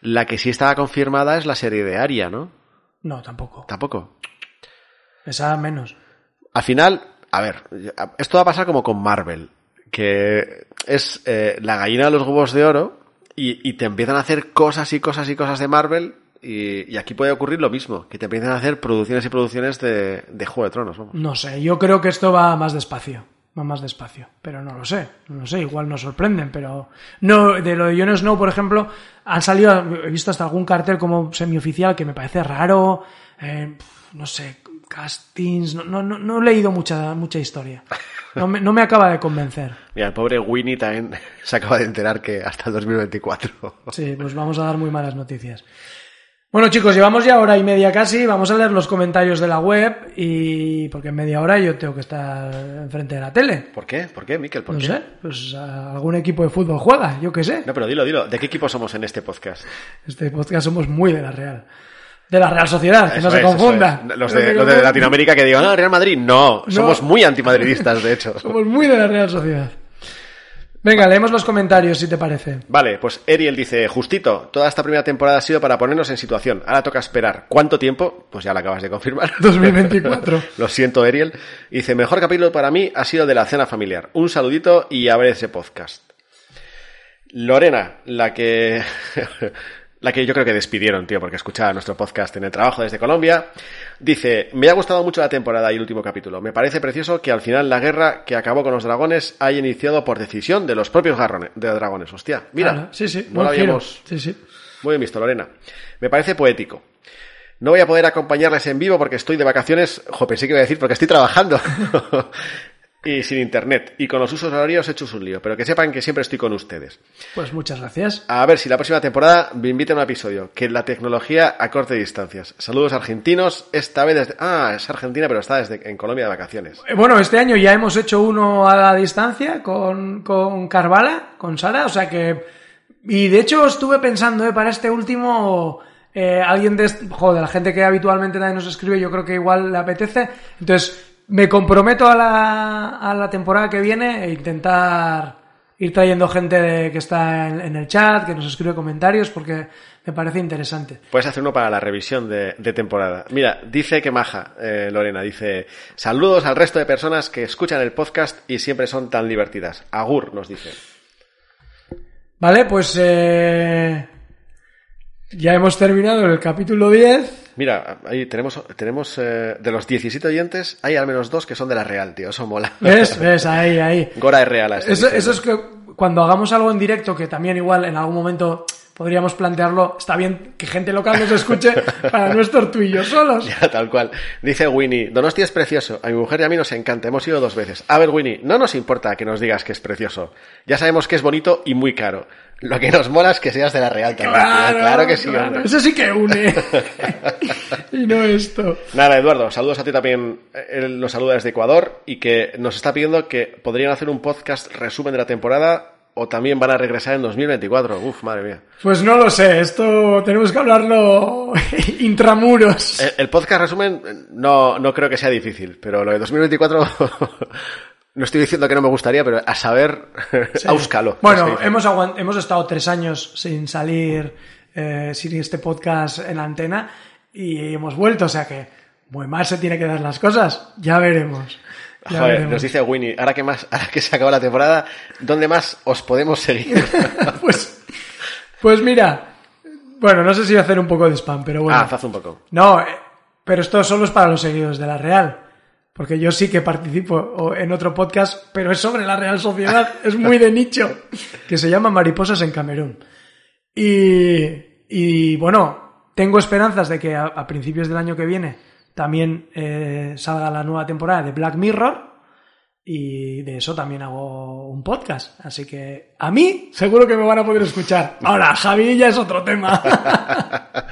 La que sí estaba confirmada es la serie de Aria, ¿no? No, tampoco. Tampoco. Esa menos. Al final, a ver, esto va a pasar como con Marvel, que es eh, la gallina de los huevos de oro y, y te empiezan a hacer cosas y cosas y cosas de Marvel y, y aquí puede ocurrir lo mismo, que te empiezan a hacer producciones y producciones de, de Juego de Tronos. Vamos. No sé, yo creo que esto va más despacio. Va más despacio. Pero no lo sé. No lo sé, igual nos sorprenden, pero. No, de lo de Jon Snow, por ejemplo, han salido. He visto hasta algún cartel como semioficial que me parece raro. eh, no sé, castings. No, no, no, no he leído mucha, mucha historia. No me, no me acaba de convencer. Mira, el pobre Winnie también se acaba de enterar que hasta el 2024. Sí, pues vamos a dar muy malas noticias. Bueno, chicos, llevamos ya hora y media casi. Vamos a leer los comentarios de la web y. Porque en media hora yo tengo que estar enfrente de la tele. ¿Por qué? ¿Por qué, Miquel? ¿Por No qué? sé, pues algún equipo de fútbol juega, yo qué sé. No, pero dilo, dilo. ¿De qué equipo somos en este podcast? Este podcast somos muy de la Real. De la Real Sociedad, que Eso no se es, confunda. es. Los No de, los de. Latinoamérica que digan, no, Real Madrid, no. Somos muy antimadridistas, de hecho. Somos muy de la Real Sociedad. Venga, leemos los comentarios si te parece. Vale, pues Eriel dice, justito, toda esta primera temporada ha sido para ponernos en situación. Ahora toca esperar. ¿Cuánto tiempo? Pues ya lo acabas de confirmar. 2024. lo siento, Eriel. Dice, mejor capítulo para mí ha sido de la cena familiar. Un saludito y a ver ese podcast. Lorena, la que... La que yo creo que despidieron, tío, porque escuchaba nuestro podcast en el trabajo desde Colombia. Dice, me ha gustado mucho la temporada y el último capítulo. Me parece precioso que al final la guerra que acabó con los dragones haya iniciado por decisión de los propios garrones, de dragones. Hostia, mira. Claro, sí, sí, no lo habíamos... Sí, sí. Muy bien visto, Lorena. Me parece poético. No voy a poder acompañarles en vivo porque estoy de vacaciones. Jo, pensé que iba a decir porque estoy trabajando. y sin internet. Y con los usos horarios hechos un lío. Pero que sepan que siempre estoy con ustedes. Pues muchas gracias. A ver si la próxima temporada me invitan a un episodio. Que la tecnología a corte distancias. Saludos argentinos. Esta vez desde... Ah, es Argentina, pero está desde en Colombia de vacaciones. Eh, Bueno, este año ya hemos hecho uno a la distancia con, con Carvala, con Sara, o sea que... Y de hecho estuve pensando, eh, para este último, eh, alguien de, est- jo, de la gente que habitualmente también nos escribe, yo creo que igual le apetece. Entonces, me comprometo a la, a la temporada que viene e intentar ir trayendo gente que está en, en el chat, que nos escribe comentarios, porque me parece interesante. Puedes hacer uno para la revisión de, de temporada. Mira, dice que maja, eh, Lorena, dice, saludos al resto de personas que escuchan el podcast y siempre son tan divertidas. Agur, nos dice. Vale, pues eh, ya hemos terminado el capítulo 10. Mira, ahí tenemos, tenemos eh, de los 17 oyentes, hay al menos dos que son de la Real, tío, eso mola. ¿Ves? ¿Ves? Ahí, ahí. Gora es real. Eso, eso es que cuando hagamos algo en directo, que también igual en algún momento podríamos plantearlo. Está bien que gente local nos escuche para no estar tú y yo solos. Ya, tal cual. Dice Winnie, Donosti es precioso. A mi mujer y a mí nos encanta. Hemos ido dos veces. A ver, Winnie, no nos importa que nos digas que es precioso. Ya sabemos que es bonito y muy caro. Lo que nos mola es que seas de la Real también. Claro, que sí, claro. hombre. Eso sí que une. y no esto. Nada, Eduardo, saludos a ti también. Él nos saluda desde Ecuador y que nos está pidiendo que podrían hacer un podcast resumen de la temporada o también van a regresar en 2024. Uf, madre mía. Pues no lo sé, esto tenemos que hablarlo intramuros. El, el podcast resumen no, no creo que sea difícil, pero lo de 2024 no estoy diciendo que no me gustaría, pero a saber, Sí. áuscalo. Bueno, hemos, hemos estado tres años sin salir, eh, sin este podcast en la antena y hemos vuelto, o sea que muy mal se tiene que dar las cosas. Ya veremos. Ya Joder, veremos. nos dice Winnie, ahora que más, ahora que se acaba la temporada, ¿dónde más os podemos seguir? pues, pues mira, bueno, no sé si hacer un poco de spam, pero bueno. Ah, haz un poco. No, eh, pero esto solo es para los seguidores de la Real. Porque yo sí que participo en otro podcast, pero es sobre la Real Sociedad, es muy de nicho, que se llama Mariposas en Camerún. Y, y bueno, tengo esperanzas de que a, a principios del año que viene también eh, salga la nueva temporada de Black Mirror. Y de eso también hago un podcast. Así que a mí seguro que me van a poder escuchar. Ahora, Javi ya es otro tema.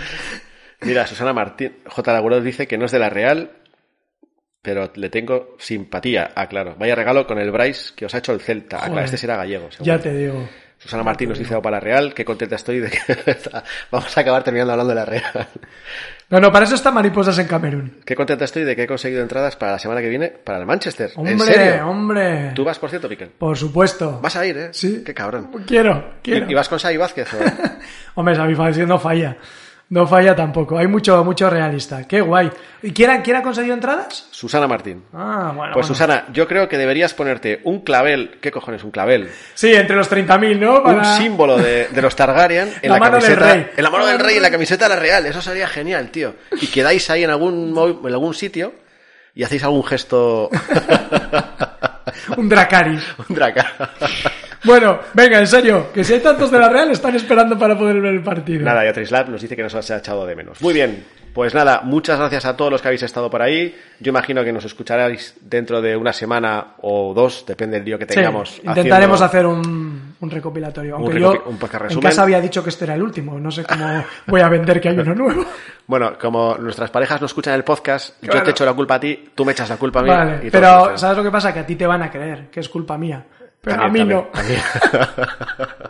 Mira, Susana Martín, J. Laguros dice que no es de la Real, pero le tengo simpatía. Ah, claro. Vaya regalo con el Bryce que os ha hecho el Celta. Ah, claro, este será gallego. seguro. ya te digo. Susana Martín nos dice "Oh, para la Real, qué contenta estoy de que vamos a acabar terminando hablando de la Real. No, no, para eso está Mariposas en Camerún. Qué contenta estoy de que he conseguido entradas para la semana que viene para el Manchester. ¿En Hombre, serio? hombre. ¿Tú vas, por cierto, Piquel? Por supuesto. Vas a ir, ¿eh? Sí. Qué cabrón. Quiero, quiero. ¿Y, vas con Sai Vázquez? o- Hombre, Xavi Falsio no falla. No falla tampoco. Hay mucho, mucho realista. Qué guay. ¿Y quién ha, quién ha conseguido entradas? Susana Martín. Ah, bueno. Pues bueno. Susana, yo creo que deberías ponerte un clavel. ¿Qué cojones? Un clavel. Sí, entre los 30.000, ¿no? Para- Un símbolo de, de los Targaryen en La la, mano del camiseta. rey. En la mano del rey, en la camiseta de la Real. Eso sería genial, tío. Y quedáis ahí en algún, en algún sitio y hacéis algún gesto. Un Dracaris. un draca. Bueno, venga, en serio, que si hay tantos de la Real están esperando para poder ver el partido. Nada, y Trislab nos dice que nos ha echado de menos. Muy bien. Pues nada, muchas gracias a todos los que habéis estado por ahí. Yo imagino que nos escucharéis dentro de una semana o dos, depende del lío que Sí, tengamos. intentaremos haciendo- hacer un, un recopilatorio. Un Aunque recopi- yo un podcast en resumen. casa había dicho que este era el último. No sé cómo voy a vender que hay uno nuevo. Bueno, como nuestras parejas no escuchan el podcast, yo te echo la culpa a ti, tú me echas la culpa a mí. Vale, y pero. ¿sabes lo que pasa? Que a ti te van a creer, que es culpa mía. Pero a mí también, no. también.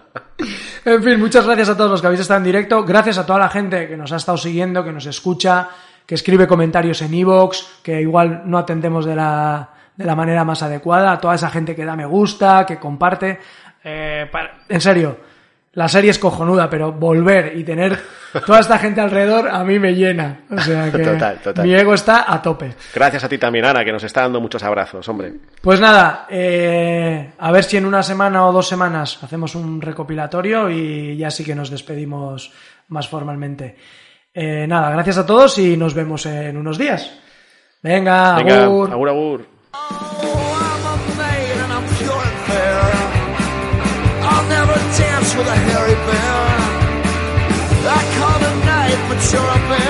En fin, muchas gracias a todos los que habéis estado en directo. Gracias a toda la gente que nos ha estado siguiendo, que nos escucha, que escribe comentarios en iVoox, que igual no atendemos de la, de la manera más adecuada. A toda esa gente que da me gusta, que comparte. Eh, para- en serio, la serie es cojonuda, pero volver y tener toda esta gente alrededor a mí me llena. O sea que Total, total. mi ego está a tope. Gracias a ti también, Ana, que nos está dando muchos abrazos, hombre. Pues nada, eh, a ver si en una semana o dos semanas hacemos un recopilatorio y ya sí que nos despedimos más formalmente. Eh, nada, gracias a todos y nos vemos en unos días. Venga, Venga, agur. agur, agur. dance with a hairy bear. I call it night, but you're a bear.